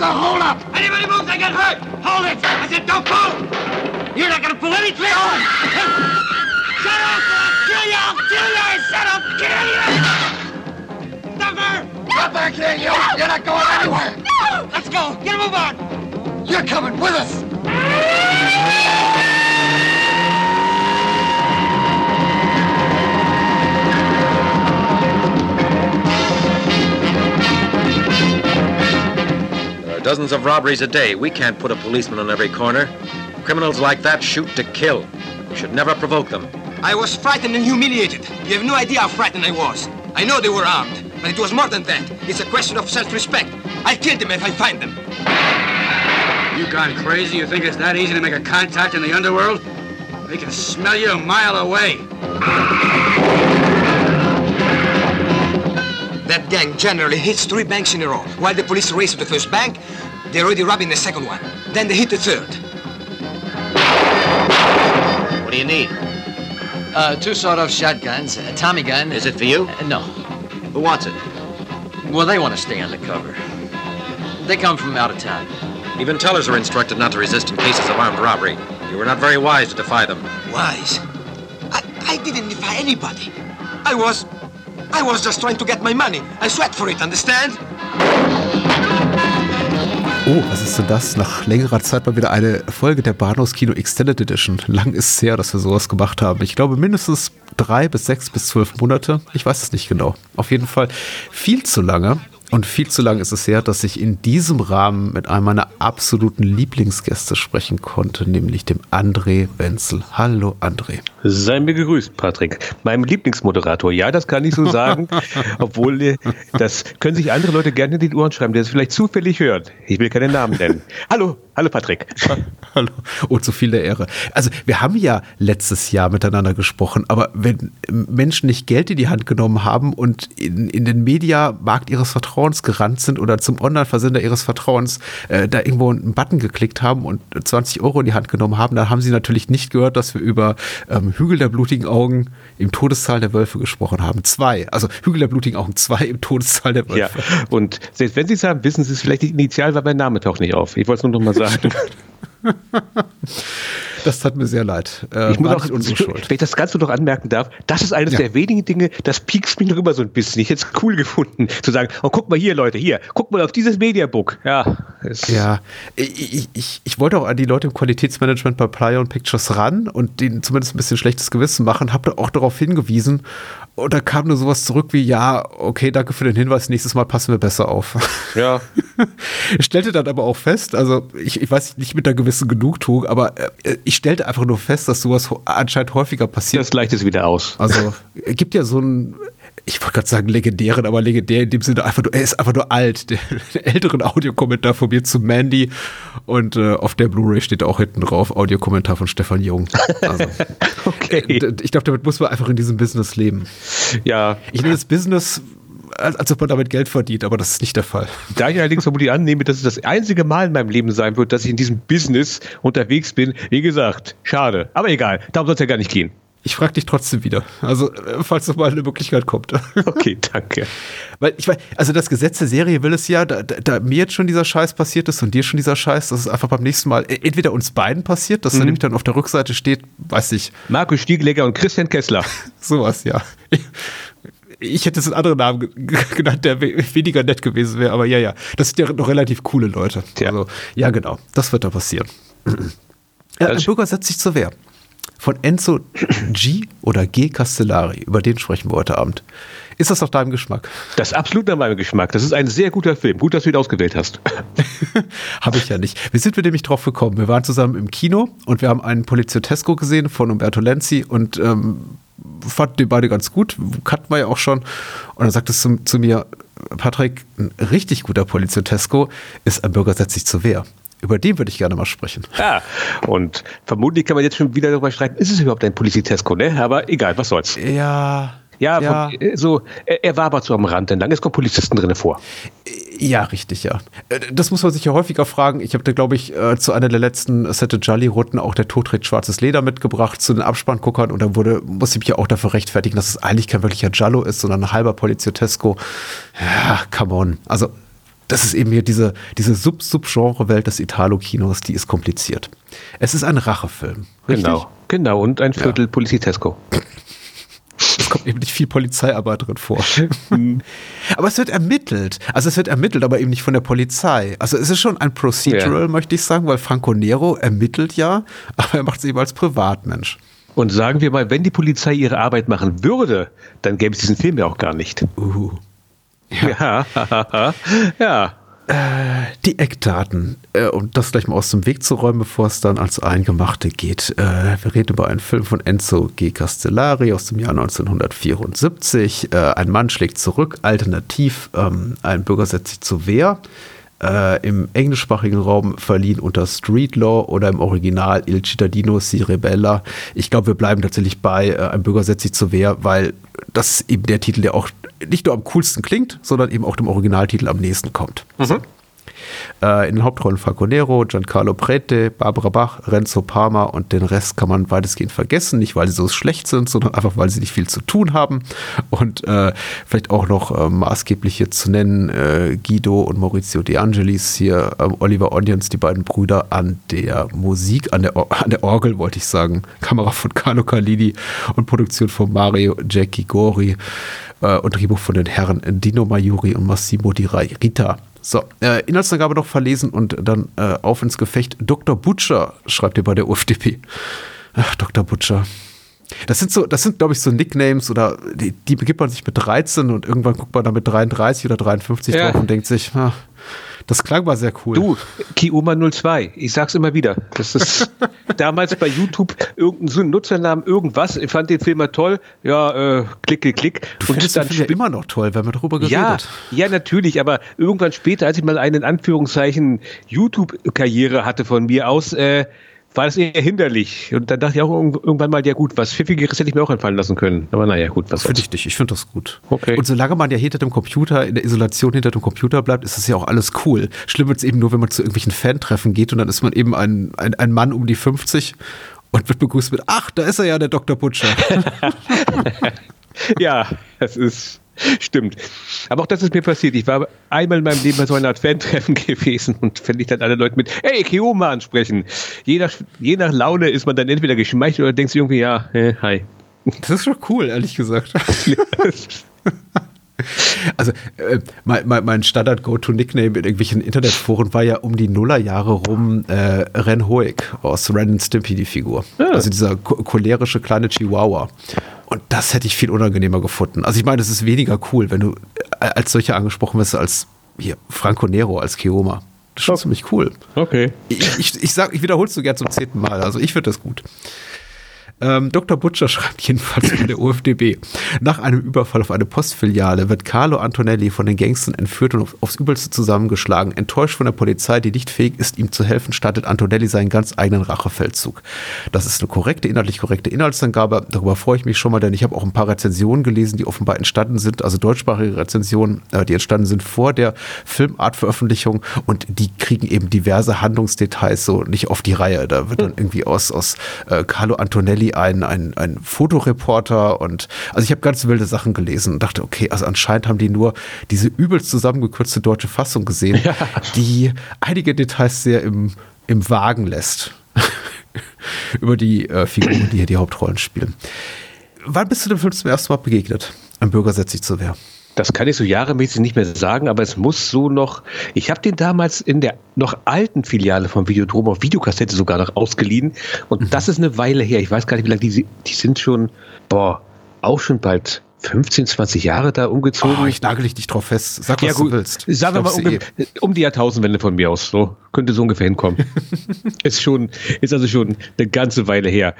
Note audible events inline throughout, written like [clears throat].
a holdup! Anybody moves, they get hurt! Hold it! I said don't move! You're not gonna pull any trigger! Shut up! I'll kill you! I'll kill you! I said I'll kill you! Stuffer! Come back here, you! You're not going anywhere! Let's go! Get a move on! You're coming with us! Dozens of robberies a day. We can't put a policeman on every corner. Criminals like that shoot to kill. We should never provoke them. I was frightened and humiliated. You have no idea how frightened I was. I know they were armed, but it was more than that. It's a question of self-respect. I'll kill them if I find them. You gone crazy? You think it's that easy to make a contact in the underworld? They can smell you a mile away. That gang generally hits three banks in a row. While the police race to the first bank, they're already robbing the second one. Then they hit the third. What do you need? Uh, two sawed-off shotguns, a Tommy gun. Is it for you? Uh, no. Who wants it? Well, they want to stay undercover. They come from out of town. Even tellers are instructed not to resist in cases of armed robbery. You were not very wise to defy them. Wise? I, I didn't defy anybody. I was... I was just trying to get my money. I sweat for it, understand? Oh, was ist denn das? Nach längerer Zeit mal wieder eine Folge der Bahnhofskino Extended Edition. Lang ist es her, dass wir sowas gemacht haben. Ich glaube mindestens drei bis sechs bis zwölf Monate. Ich weiß es nicht genau. Auf jeden Fall viel zu lange. Und viel zu lang ist es her, dass ich in diesem Rahmen mit einem meiner absoluten Lieblingsgäste sprechen konnte, nämlich dem André Wenzel. Hallo André. Sei mir gegrüßt, Patrick. Meinem Lieblingsmoderator. Ja, das kann ich so sagen. [laughs] obwohl, äh, das können sich andere Leute gerne in die Ohren schreiben, der es vielleicht zufällig hört. Ich will keinen Namen nennen. Hallo, hallo Patrick. [laughs] Hallo. Oh, zu viel der Ehre. Also, wir haben ja letztes Jahr miteinander gesprochen, aber wenn Menschen nicht Geld in die Hand genommen haben und in, in den Mediamarkt ihres Vertrauens gerannt sind oder zum Online-Versender ihres Vertrauens äh, da irgendwo einen Button geklickt haben und 20 Euro in die Hand genommen haben, dann haben sie natürlich nicht gehört, dass wir über ähm, Hügel der blutigen Augen im Todeszahl der Wölfe gesprochen haben. Zwei. Also Hügel der blutigen Augen zwei im Todeszahl der Ja, Wölfe. und selbst wenn Sie es haben, wissen Sie es vielleicht initial, weil mein Name taucht nicht auf. Ich wollte es nur noch mal sagen gesagt. [laughs] Das tat mir sehr leid. Äh, Ich muss auch, unsere Schuld. wenn ich das Ganze noch anmerken darf, das ist eines Ja. der wenigen Dinge, das piekst mich noch immer so ein bisschen. Ich hätte es cool gefunden, zu sagen, oh, guck mal hier, Leute, hier, guck mal auf dieses Mediabook. Ja, Ja, ich, ich, ich wollte auch an die Leute im Qualitätsmanagement bei Playa und Pictures ran und denen zumindest ein bisschen schlechtes Gewissen machen, habe da auch darauf hingewiesen. Und da kam nur sowas zurück wie, ja, okay, danke für den Hinweis, nächstes Mal passen wir besser auf. ja. [laughs] Ich stellte dann aber auch fest, also ich, ich weiß nicht mit einer gewissen Genugtuung, aber äh, ich stellte einfach nur fest, dass sowas anscheinend häufiger passiert. Das gleicht es wieder aus. Also, es gibt ja so einen, ich wollte gerade sagen legendären, aber legendär in dem Sinne einfach nur, er ist einfach nur alt. [laughs] Der, der älteren Audiokommentar von mir zu Mandy und äh, auf der Blu-ray steht auch hinten drauf Audiokommentar von Stefan Jung. Also, [laughs] Okay. d- ich glaube, damit muss man einfach in diesem Business leben. Ja, Ich nenne das Business, als, ob man damit Geld verdient, aber das ist nicht der Fall. Da ich allerdings vermutlich annehme, dass es das einzige Mal in meinem Leben sein wird, dass ich in diesem Business unterwegs bin, wie gesagt, schade. Aber egal, darum soll es ja gar nicht gehen. Ich frage dich trotzdem wieder. Also, äh, falls noch mal eine Möglichkeit kommt. [laughs] Okay, danke. Weil ich weiß, also das Gesetz der Serie will es ja, da, da, mir jetzt schon dieser Scheiß passiert ist und dir schon dieser Scheiß, dass es einfach beim nächsten Mal e- entweder uns beiden passiert, dass da nämlich dann auf der Rückseite steht, weiß ich, Markus Stiegelegger und Christian Kessler. [laughs] sowas, ja. Ich, hätte jetzt einen anderen Namen ge- ge- [laughs] genannt, der we- weniger nett gewesen wäre, aber ja, ja. Das sind ja noch relativ coole Leute. Tja. Also, ja, genau. Das wird da passieren. Ja, ein Das- Bürger setzt sich zur Wehr. Von Enzo G oder G Castellari. Über den sprechen wir heute Abend. Ist das nach deinem Geschmack? Das ist absolut nach meinem Geschmack. Das ist ein sehr guter Film. Gut, dass du ihn ausgewählt hast. [laughs] [laughs] Habe ich ja nicht. Wie sind wir nämlich drauf gekommen? Wir waren zusammen im Kino und wir haben einen Poliziotesco gesehen von Umberto Lenzi und ähm, fanden den beide ganz gut. Kannten wir ja auch schon. Und dann sagte es zu, zu mir, Patrick, ein richtig guter Poliziotesco ist ein Bürger setzt sich zur Wehr. Über den würde ich gerne mal sprechen. Ja, und vermutlich kann man jetzt schon wieder darüber streiten, ist es überhaupt ein Polizitesco, ne? Aber egal, was soll's. Ja. Ja, ja. Von, äh, so, er, er war aber so am Rand entlang. Es kommen Polizisten drinne vor. Ja, richtig, ja. Äh, Das muss man sich ja häufiger fragen. Ich habe da, glaube ich, äh, zu einer der letzten Sette Jolly-Runden auch der Tod trägt schwarzes Leder mitgebracht zu den Abspannguckern und da wurde, muss ich mich ja auch dafür rechtfertigen, dass es eigentlich kein wirklicher Jallo ist, sondern ein halber Poliziotesco. Ja, come on. Also, das ist eben hier diese, diese Sub-Sub-Genre-Welt des Italo-Kinos, die ist kompliziert. Es ist ein Rachefilm. Richtig? Genau, genau. Und ein Viertel Polizitesco. Es kommt eben nicht viel Polizeiarbeit drin vor. aber es wird ermittelt. Also es wird ermittelt, aber eben nicht von der Polizei. Also es ist schon ein Procedural, Ja. möchte ich sagen, weil Franco Nero ermittelt ja, aber er macht es eben als Privatmensch. Und sagen wir mal, wenn die Polizei ihre Arbeit machen würde, dann gäbe es diesen Film ja auch gar nicht. Uh. Ja, [laughs] ja. Die Eckdaten, äh, um das gleich mal aus dem Weg zu räumen, bevor es dann ans Eingemachte geht. Äh, wir reden über einen Film von Enzo G. Castellari aus dem Jahr 1974. Äh, ein Mann schlägt zurück, alternativ ähm, ein Bürger setzt sich zur Wehr. Äh, Im englischsprachigen Raum verliehen unter Street Law oder im Original Il Cittadino si rebella. Ich glaube, wir bleiben tatsächlich bei äh, Ein Bürger setzt sich zur Wehr, weil das ist eben der Titel, der auch nicht nur am coolsten klingt, sondern eben auch dem Originaltitel am nächsten kommt. Äh, in den Hauptrollen Franco Nero, Giancarlo Prete, Barbara Bach, Renzo Parma und den Rest kann man weitestgehend vergessen. Nicht, weil sie so schlecht sind, sondern einfach, weil sie nicht viel zu tun haben. Und äh, vielleicht auch noch äh, maßgeblich hier zu nennen äh, Guido und Maurizio De Angelis, hier ähm, Oliver Onions, die beiden Brüder an der Musik, an der, Or an der Orgel, wollte ich sagen. Kamera von Carlo Carlini und Produktion von Mario Jackie Gori äh, und Drehbuch von den Herren Dino Maiuri und Massimo Di Rita. So, äh, Inhaltsangabe noch verlesen und dann äh, auf ins Gefecht. Dr. Butcher schreibt ihr bei der UFDP. Ach, Dr. Butcher. Das sind so, das sind, glaube ich, so Nicknames oder die, die begibt man sich mit 13 und irgendwann guckt man da mit 33 oder 53 Ja. drauf und denkt sich, ah, das klang mal sehr cool. Du, Kioma 02, ich sag's immer wieder. Das ist [laughs] damals bei YouTube irgendein so Nutzernamen, irgendwas. Ich fand den Film mal toll. Ja, äh, klick, klick, klick. du den Film ja spi- immer noch toll, haben ja darüber ja, geredet. ja, natürlich, aber irgendwann später, als ich mal eine in Anführungszeichen YouTube-Karriere hatte von mir aus, äh, war das eher hinderlich. Und dann dachte ich auch irg- irgendwann mal, ja gut, was Pfiffigeres hätte ich mir auch einfallen lassen können. Aber naja, gut, was Finde ich nicht, ich finde das gut. Okay. Und solange man ja hinter dem Computer, in der Isolation hinter dem Computer bleibt, ist das ja auch alles cool. Schlimm wird es eben nur, wenn man zu irgendwelchen Fan-Treffen geht und dann ist man eben ein, ein, ein Mann um die 50 und wird begrüßt mit, ach, da ist er ja, der Dr. Butcher. [laughs] Ja, das ist. [laughs] Stimmt. Aber auch das ist mir passiert. Ich war einmal in meinem Leben bei so einer Art Fan-Treffen [laughs] gewesen und wenn ich dann alle Leute mit Hey, Keoma ansprechen. Je nach, je nach Laune ist man dann entweder geschmeichelt oder denkt sich irgendwie, ja, äh, hi. Das ist schon cool, ehrlich gesagt. [laughs] Also äh, mein, mein, Standard-Go-To-Nickname in irgendwelchen Internetforen war ja um die Nullerjahre rum äh, Ren Hoek aus Ren and Stimpy, die Figur. Also dieser cho- cholerische kleine Chihuahua. Und das hätte ich viel unangenehmer gefunden. Also ich meine, es ist weniger cool, wenn du äh, als solcher angesprochen wirst als hier Franco Nero als Keoma. Das ist schon ziemlich cool. Okay. Ich, ich, ich sag, ich wiederhole es so gern zum zehnten Mal. Also ich finde das gut. Ähm, Dr. Butcher schreibt jedenfalls in der UFDB. Nach einem Überfall auf eine Postfiliale wird Carlo Antonelli von den Gangstern entführt und auf, aufs Übelste zusammengeschlagen. Enttäuscht von der Polizei, die nicht fähig ist, ihm zu helfen, startet Antonelli seinen ganz eigenen Rachefeldzug. Das ist eine korrekte, inhaltlich korrekte Inhaltsangabe. Darüber freue ich mich schon mal, denn ich habe auch ein paar Rezensionen gelesen, die offenbar entstanden sind, also deutschsprachige Rezensionen, äh, die entstanden sind vor der Filmartveröffentlichung und die kriegen eben diverse Handlungsdetails so nicht auf die Reihe. Da wird dann irgendwie aus, aus äh, Carlo Antonelli ein, ein, ein Fotoreporter und also ich habe ganz wilde Sachen gelesen und dachte, okay, also anscheinend haben die nur diese übelst zusammengekürzte deutsche Fassung gesehen, die einige Details sehr im, im Wagen lässt. [laughs] Über die äh, Figuren, die hier die Hauptrollen spielen. Wann bist du dem Film zum ersten Mal begegnet? Ein Bürger setzt sich zur Wehr. Das kann ich so jahremäßig nicht mehr sagen, aber es muss so noch. Ich habe den damals in der noch alten Filiale vom Videodrom auf Videokassette sogar noch ausgeliehen. Und das ist eine Weile her. Ich weiß gar nicht, wie lange die, die sind schon, boah, auch schon bald 15, 20 Jahre da umgezogen. Oh, ich nagel dich nicht drauf fest. Sag, was ja, gut. du willst. Sagen wir mal um, eh. um die Jahrtausendwende von mir aus. So könnte so ungefähr hinkommen. [laughs] ist schon, ist also schon eine ganze Weile her.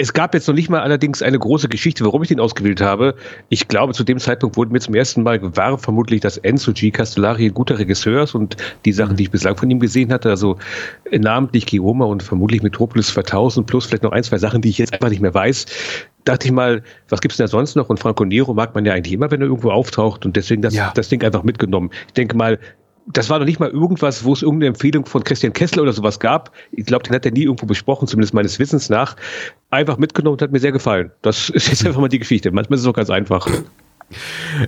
Es gab jetzt noch nicht mal allerdings eine große Geschichte, warum ich den ausgewählt habe. Ich glaube, zu dem Zeitpunkt wurde mir zum ersten Mal gewahr, vermutlich, dass Enzo G. Castellari ein guter Regisseur ist und die Sachen, die ich bislang von ihm gesehen hatte, also namentlich Gioma und vermutlich Metropolis 2000 plus vielleicht noch ein, zwei Sachen, die ich jetzt einfach nicht mehr weiß, dachte ich mal, was gibt's denn da sonst noch? Und Franco Nero mag man ja eigentlich immer, wenn er irgendwo auftaucht und deswegen das, Ja. das Ding einfach mitgenommen. Ich denke mal, das war noch nicht mal irgendwas, wo es irgendeine Empfehlung von Christian Kessler oder sowas gab. Ich glaube, den hat er nie irgendwo besprochen, zumindest meines Wissens nach. Einfach mitgenommen und hat mir sehr gefallen. Das ist jetzt einfach mal die Geschichte. Manchmal ist es auch ganz einfach.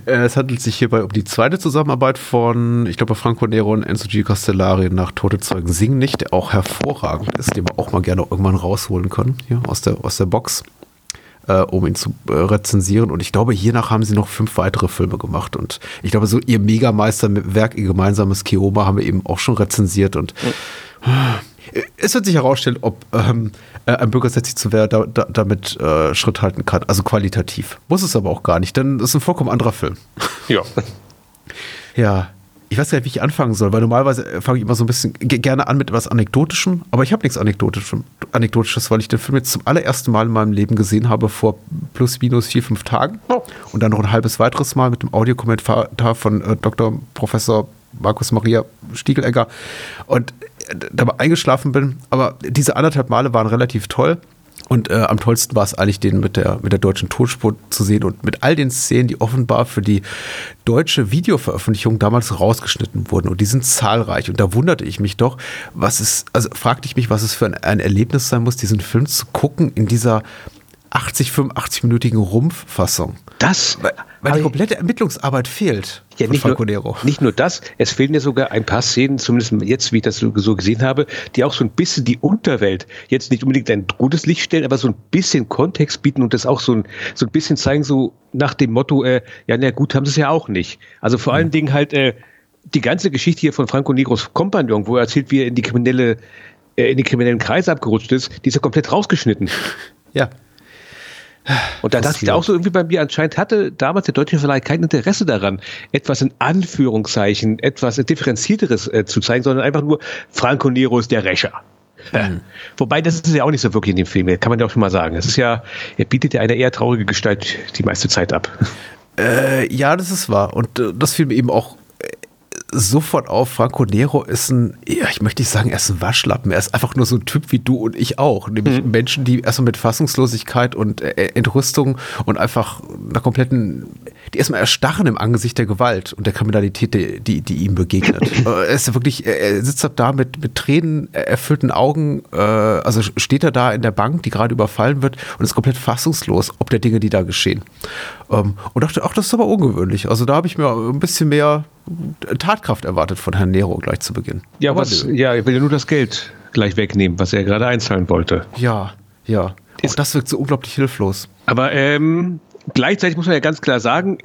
Äh, Es handelt sich hierbei um die zweite Zusammenarbeit von, ich glaube, Franco Nero und Enzo G. Castellari nach Tote Zeugen singen nicht, der auch hervorragend ist, den wir auch mal gerne irgendwann rausholen können, hier aus der, aus der Box, äh, um ihn zu äh, rezensieren. Und ich glaube, hiernach haben sie noch fünf weitere Filme gemacht. Und ich glaube, so ihr Megameisterwerk, ihr gemeinsames Keoma haben wir eben auch schon rezensiert. Und es wird sich herausstellen, ob ähm, äh, ein bürgersätzlich zu wer da, da, damit äh, Schritt halten kann. Also qualitativ. Muss es aber auch gar nicht, denn es ist ein vollkommen anderer Film. Ja. Ja. Ich weiß gar nicht, wie ich anfangen soll, weil normalerweise äh, fange ich immer so ein bisschen ge- gerne an mit etwas Anekdotischem, aber ich habe nichts Anekdotisches, Anekdotisches, weil ich den Film jetzt zum allerersten Mal in meinem Leben gesehen habe vor plus minus vier, fünf Tagen. Und dann noch ein halbes weiteres Mal mit dem Audiokommentar von äh, Dr. Professor Markus Maria Stiegelegger und äh, dabei eingeschlafen bin. Aber diese anderthalb Male waren relativ toll. Und äh, am tollsten war es eigentlich, den mit der, mit der deutschen Tonspur zu sehen und mit all den Szenen, die offenbar für die deutsche Videoveröffentlichung damals rausgeschnitten wurden. Und die sind zahlreich. Und da wunderte ich mich doch, was es, also fragte ich mich, was es für ein, ein Erlebnis sein muss, diesen Film zu gucken in dieser 80, 85-minütigen Rumpffassung. Das, Weil, die komplette Ermittlungsarbeit fehlt Ja, nicht Franco nur, Nero. nicht nur das, es fehlen ja sogar ein paar Szenen, zumindest jetzt, wie ich das so, so gesehen habe, die auch so ein bisschen die Unterwelt jetzt nicht unbedingt ein gutes Licht stellen, aber so ein bisschen Kontext bieten und das auch so ein, so ein bisschen zeigen, so nach dem Motto, äh, ja, na gut, haben sie es ja auch nicht. Also vor allen Dingen halt äh, die ganze Geschichte hier von Franco Negros Kompagnon, wo er erzählt, wie er in die kriminelle, äh, in die kriminellen Kreise abgerutscht ist, die ist ja komplett rausgeschnitten. [laughs] Ja. Und da Das dachte ich auch so irgendwie bei mir, anscheinend hatte damals der deutsche Verleih kein Interesse daran, etwas in Anführungszeichen, etwas differenzierteres äh, zu zeigen, sondern einfach nur Franco Nero ist der Rächer. Ja. Wobei, das ist ja auch nicht so wirklich in dem Film, kann man ja auch schon mal sagen. Es ist ja, er bietet ja eine eher traurige Gestalt die meiste Zeit ab. Äh, ja, das ist wahr. Und äh, das fiel mir eben auch sofort auf. Franco Nero ist ein, ja, ich möchte nicht sagen, er ist ein Waschlappen. Er ist einfach nur so ein Typ wie du und ich auch. Nämlich Menschen, die erstmal mit Fassungslosigkeit und äh, Entrüstung und einfach einer kompletten, die erstmal erstarren im Angesicht der Gewalt und der Kriminalität, die, die, die ihm begegnet. [laughs] Äh, er ist wirklich, er er sitzt da mit, mit Tränen erfüllten Augen, äh, also steht er da in der Bank, die gerade überfallen wird und ist komplett fassungslos, ob der Dinge, die da geschehen. Ähm, und dachte, ach, das ist aber ungewöhnlich. Also da habe ich mir ein bisschen mehr Tatkraft erwartet von Herrn Nero gleich zu Beginn. Ja, Aber was, nö. ja, er will ja nur das Geld gleich wegnehmen, was er gerade einzahlen wollte. Ja, ja. Auch das wirkt so unglaublich hilflos. Aber ähm, gleichzeitig muss man ja ganz klar sagen,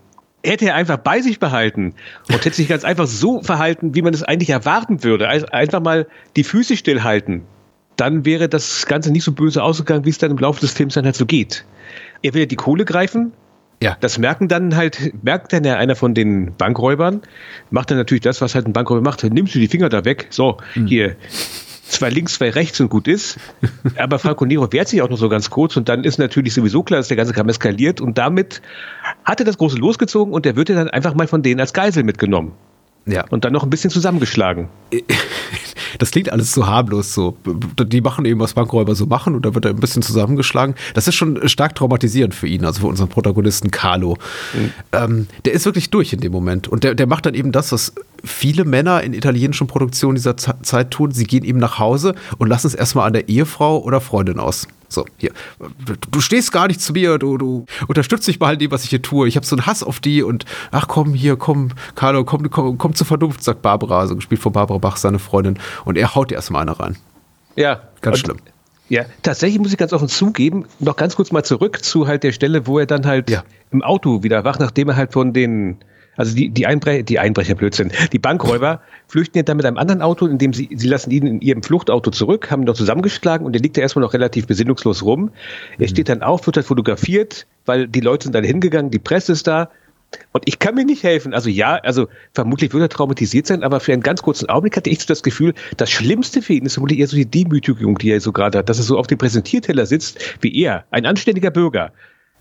hätte er einfach bei sich behalten und hätte sich ganz einfach so verhalten, wie man es eigentlich erwarten würde, also einfach mal die Füße stillhalten, dann wäre das Ganze nicht so böse ausgegangen, wie es dann im Laufe des Films dann halt so geht. Er will ja die Kohle greifen, Ja. das merken dann halt, merkt dann ja einer von den Bankräubern, macht dann natürlich das, was halt ein Bankräuber macht, nimmst du die Finger da weg, so, hier, zwei links, zwei rechts und gut ist. [laughs] Aber Franco Nero wehrt sich auch noch so ganz kurz und dann ist natürlich sowieso klar, dass der ganze Kampf eskaliert und damit hat er das Große losgezogen und der wird ja dann einfach mal von denen als Geisel mitgenommen Ja. und dann noch ein bisschen zusammengeschlagen. [laughs] Das klingt alles so harmlos so. Die machen eben, was Bankräuber so machen und da wird er ein bisschen zusammengeschlagen. Das ist schon stark traumatisierend für ihn, also für unseren Protagonisten Carlo. Ähm, der ist wirklich durch in dem Moment und der, der macht dann eben das, was viele Männer in italienischen Produktionen dieser Z Zeit tun. Sie gehen eben nach Hause und lassen es erstmal an der Ehefrau oder Freundin aus. So, hier. Du, du stehst gar nicht zu mir, du, du unterstützt mich mal in dem, was ich hier tue. Ich habe so einen Hass auf die und ach komm, hier, komm, Carlo, komm, komm, komm zur Vernunft, sagt Barbara, also gespielt von Barbara Bach, seine Freundin. Und er haut dir erstmal eine rein. Ja. Ganz schlimm. Ja, tatsächlich muss ich ganz offen zugeben, noch ganz kurz mal zurück zu halt der Stelle, wo er dann halt Ja. im Auto wieder wacht, nachdem er halt von den, also die, die, Einbre die Einbrecher, Blödsinn, die Bankräuber [laughs] flüchten ja dann mit einem anderen Auto, indem sie, sie lassen ihn in ihrem Fluchtauto zurück, haben ihn noch zusammengeschlagen und der liegt da erstmal noch relativ besinnungslos rum. Er steht dann auf, wird halt fotografiert, weil die Leute sind dann hingegangen, die Presse ist da. Und ich kann mir nicht helfen. Also ja, also vermutlich wird er traumatisiert sein, aber für einen ganz kurzen Augenblick hatte ich so das Gefühl, das Schlimmste für ihn ist vermutlich eher so die Demütigung, die er so gerade hat, dass er so auf dem Präsentierteller sitzt, wie er, ein anständiger Bürger,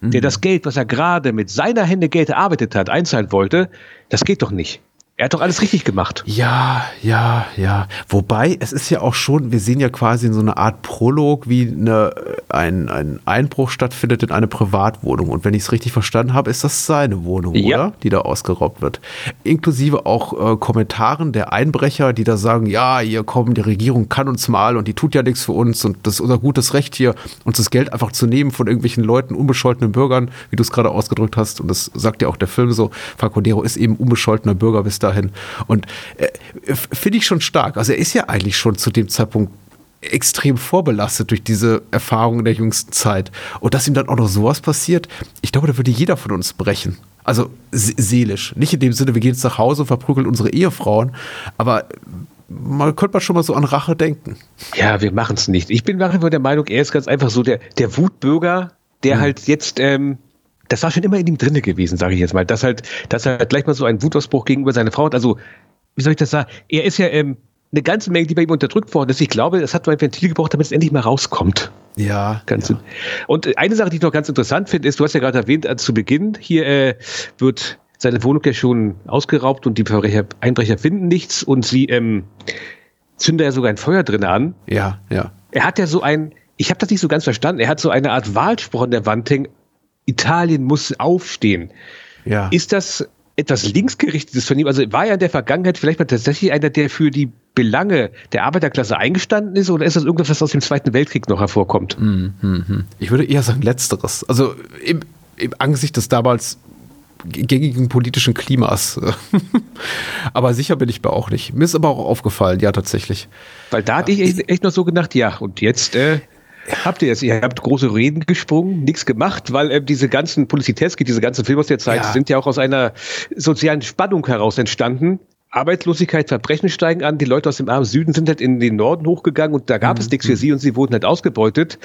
der das Geld, was er gerade mit seiner Hände Geld erarbeitet hat, einzahlen wollte, das geht doch nicht. Er hat doch alles richtig gemacht. Ja, ja, ja. Wobei, es ist ja auch schon, wir sehen ja quasi in so eine Art Prolog, wie eine, ein, ein Einbruch stattfindet in eine Privatwohnung. Und wenn ich es richtig verstanden habe, ist das seine Wohnung, Ja. oder? Die da ausgeraubt wird. Inklusive auch äh, Kommentaren der Einbrecher, die da sagen, ja, hier kommen, die Regierung kann uns mal und die tut ja nichts für uns und das ist unser gutes Recht hier, uns das Geld einfach zu nehmen von irgendwelchen Leuten, unbescholtenen Bürgern, wie du es gerade ausgedrückt hast. Und das sagt ja auch der Film so. Falco Nero ist eben unbescholtener Bürger bis dahin. Und äh, finde ich schon stark. Also er ist ja eigentlich schon zu dem Zeitpunkt extrem vorbelastet durch diese Erfahrungen der jüngsten Zeit. Und dass ihm dann auch noch sowas passiert, ich glaube, da würde jeder von uns brechen. Also se seelisch. Nicht in dem Sinne, wir gehen jetzt nach Hause und verprügeln unsere Ehefrauen, aber man könnte mal schon mal so an Rache denken. Ja, wir machen es nicht. Ich bin nach wie vor der Meinung, er ist ganz einfach so der, der Wutbürger, der halt jetzt, ähm, das war schon immer in ihm drinne gewesen, sage ich jetzt mal, dass halt, dass er halt gleich mal so einen Wutausbruch gegenüber seiner Frau hat. Also, wie soll ich das sagen? Er ist ja ähm, eine ganze Menge, die bei ihm unterdrückt worden ist. Ich glaube, es hat so ein Ventil gebraucht, damit es endlich mal rauskommt. Ja, Ganz ja. Und äh, eine Sache, die ich noch ganz interessant finde, ist, du hast ja gerade erwähnt, äh, zu Beginn, hier äh, wird seine Wohnung ja schon ausgeraubt und die Verbrecher, Einbrecher finden nichts und sie ähm, zünden ja sogar ein Feuer drin an. ja, ja. Er hat ja so ein, ich habe das nicht so ganz verstanden, er hat so eine Art Wahlspruch an der Wand hängen, Italien muss aufstehen. ja. Ist das etwas linksgerichtetes von ihm? Also war er in der Vergangenheit vielleicht mal tatsächlich einer, der für die Belange der Arbeiterklasse eingestanden ist oder ist das irgendwas, was aus dem Zweiten Weltkrieg noch hervorkommt? Ich würde eher sagen Letzteres. Also im, im Angesicht des damals gängigen politischen Klimas. [laughs] aber sicher bin ich mir auch nicht. Mir ist aber auch aufgefallen, ja, tatsächlich. Weil da hatte ich echt, echt noch so gedacht, ja, und jetzt äh, habt ihr es, ihr habt große Reden gesprungen, nichts gemacht, weil äh, diese ganzen Poliziteski, diese ganzen Filme aus der Zeit Ja. sind ja auch aus einer sozialen Spannung heraus entstanden. Arbeitslosigkeit, Verbrechen steigen an, die Leute aus dem armen Süden sind halt in den Norden hochgegangen und da gab es nichts für sie und sie wurden halt ausgebeutet.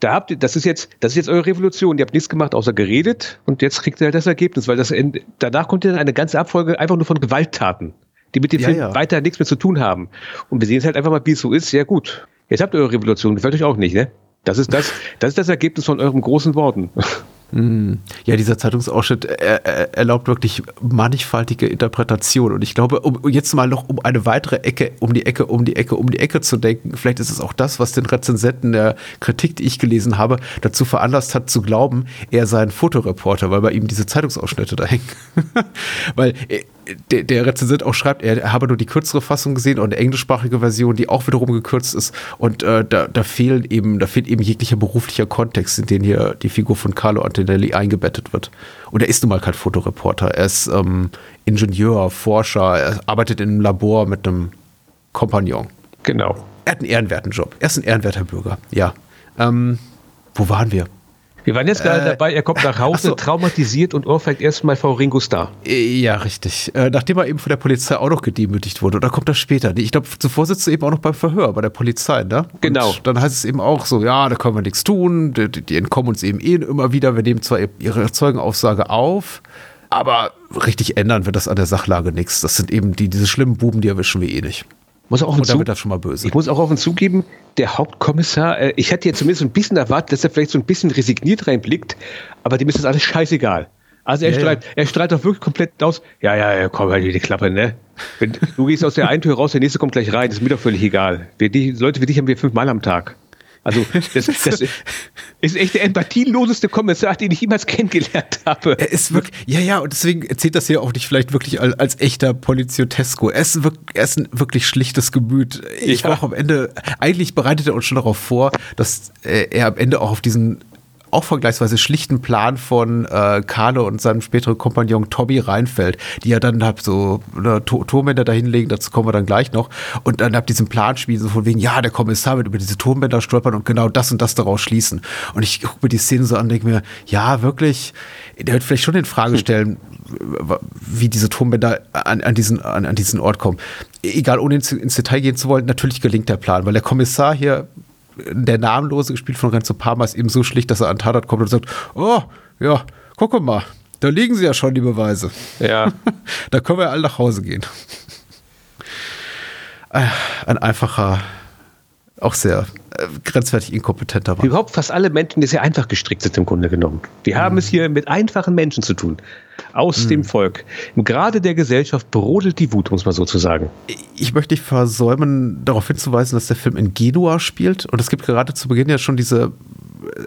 Da habt ihr, das ist jetzt, das ist jetzt eure Revolution. Ihr habt nichts gemacht, außer geredet und jetzt kriegt ihr halt das Ergebnis, weil das Ende- danach kommt ja dann eine ganze Abfolge einfach nur von Gewalttaten, die mit dem Ja, Film ja. weiter nichts mehr zu tun haben. Und wir sehen es halt einfach mal, wie es so ist. Ja gut, jetzt habt ihr eure Revolution, gefällt euch auch nicht, ne? Das ist das, [laughs] das ist das Ergebnis von euren großen Worten. Ja, dieser Zeitungsausschnitt er, er, erlaubt wirklich mannigfaltige Interpretation. Und ich glaube, um jetzt mal noch um eine weitere Ecke, um die Ecke, um die Ecke, um die Ecke zu denken, vielleicht ist es auch das, was den Rezensenten der Kritik, die ich gelesen habe, dazu veranlasst hat zu glauben, er sei ein Fotoreporter, weil bei ihm diese Zeitungsausschnitte da hängen. [laughs] weil äh, der, der Rezensent auch schreibt, er, habe nur die kürzere Fassung gesehen und eine englischsprachige Version, die auch wiederum gekürzt ist. Und äh, da, da fehlen eben, da fehlt eben jeglicher beruflicher Kontext, in den hier die Figur von Carlo Antonelli eingebettet wird. Und er ist nun mal kein Fotoreporter. Er ist ähm, Ingenieur, Forscher, er arbeitet in einem Labor mit einem Kompagnon. Genau. Er hat einen ehrenwerten Job. Er ist ein ehrenwerter Bürger. Ja. Ähm, wo waren wir? Wir waren jetzt gerade Äh, dabei, er kommt nach Hause, so. traumatisiert und ohrfeigt erstmal Frau Ringo Starr. Äh, Ja, richtig. Äh, nachdem er eben von der Polizei auch noch gedemütigt wurde. Oder kommt das später? Ich glaube, zuvor sitzt du eben auch noch beim Verhör bei der Polizei, ne? Genau. Und dann heißt es eben auch so, ja, da können wir nichts tun. Die, die- die entkommen uns eben eh immer wieder. Wir nehmen zwar ihre Zeugenaussage auf, aber richtig ändern wird das an der Sachlage nichts. Das sind eben die, diese schlimmen Buben, die erwischen wir eh nicht. Muss auch Und da hinzu- wird das schon mal böse. Ich muss auch offen zugeben, der Hauptkommissar, äh, ich hätte jetzt zumindest so ein bisschen erwartet, dass er vielleicht so ein bisschen resigniert reinblickt, aber dem ist das alles scheißegal. Also er, Ja, strahlt, er strahlt doch wirklich komplett aus. Ja, ja, ja, komm halt die Klappe, ne? Wenn, du gehst aus der einen Tür raus, der nächste kommt gleich rein, ist mir doch völlig egal. Wir, die, Leute wie dich haben wir fünfmal am Tag. Also das, [laughs] das ist echt der empathieloseste Kommissar, den ich jemals kennengelernt habe. Er ist wirklich, ja, ja, und deswegen erzählt das ja auch nicht vielleicht wirklich als, als echter Poliziotesco. Er ist, wirk- er ist ein wirklich schlichtes Gemüt. Ich Ja. war auch am Ende, eigentlich bereitet er uns schon darauf vor, dass äh, er am Ende auch auf diesen auch vergleichsweise schlichten Plan von äh, Carlo und seinem späteren Kompagnon Tobi reinfällt, die ja dann hab so ne, Turmbänder dahinlegen, dazu kommen wir dann gleich noch, und dann hab diesen Plan spielen, so von wegen, ja, der Kommissar wird über diese Turmbänder stolpern und genau das und das daraus schließen. Und ich gucke mir die Szene so an und denke mir, ja, wirklich, der wird vielleicht schon in Frage stellen, wie diese Turmbänder an, an, diesen, an, an diesen Ort kommen. Egal, ohne ins, ins Detail gehen zu wollen, natürlich gelingt der Plan, weil der Kommissar hier der Namenlose, gespielt von Renzo Parma, ist eben so schlicht, dass er an Tatort kommt und sagt, oh, ja, guck mal, da liegen sie ja schon, die Beweise. Ja. [laughs] da können wir ja alle nach Hause gehen. Äh, Ein einfacher, auch sehr äh, grenzwertig inkompetenter war. Überhaupt fast alle Menschen, die sehr einfach gestrickt sind im Grunde genommen. Wir haben es hier mit einfachen Menschen zu tun. Aus dem Volk. Im Grade der Gesellschaft brodelt die Wut, muss man so zu sagen. Ich möchte nicht versäumen, darauf hinzuweisen, dass der Film in Genua spielt. Und es gibt gerade zu Beginn ja schon diese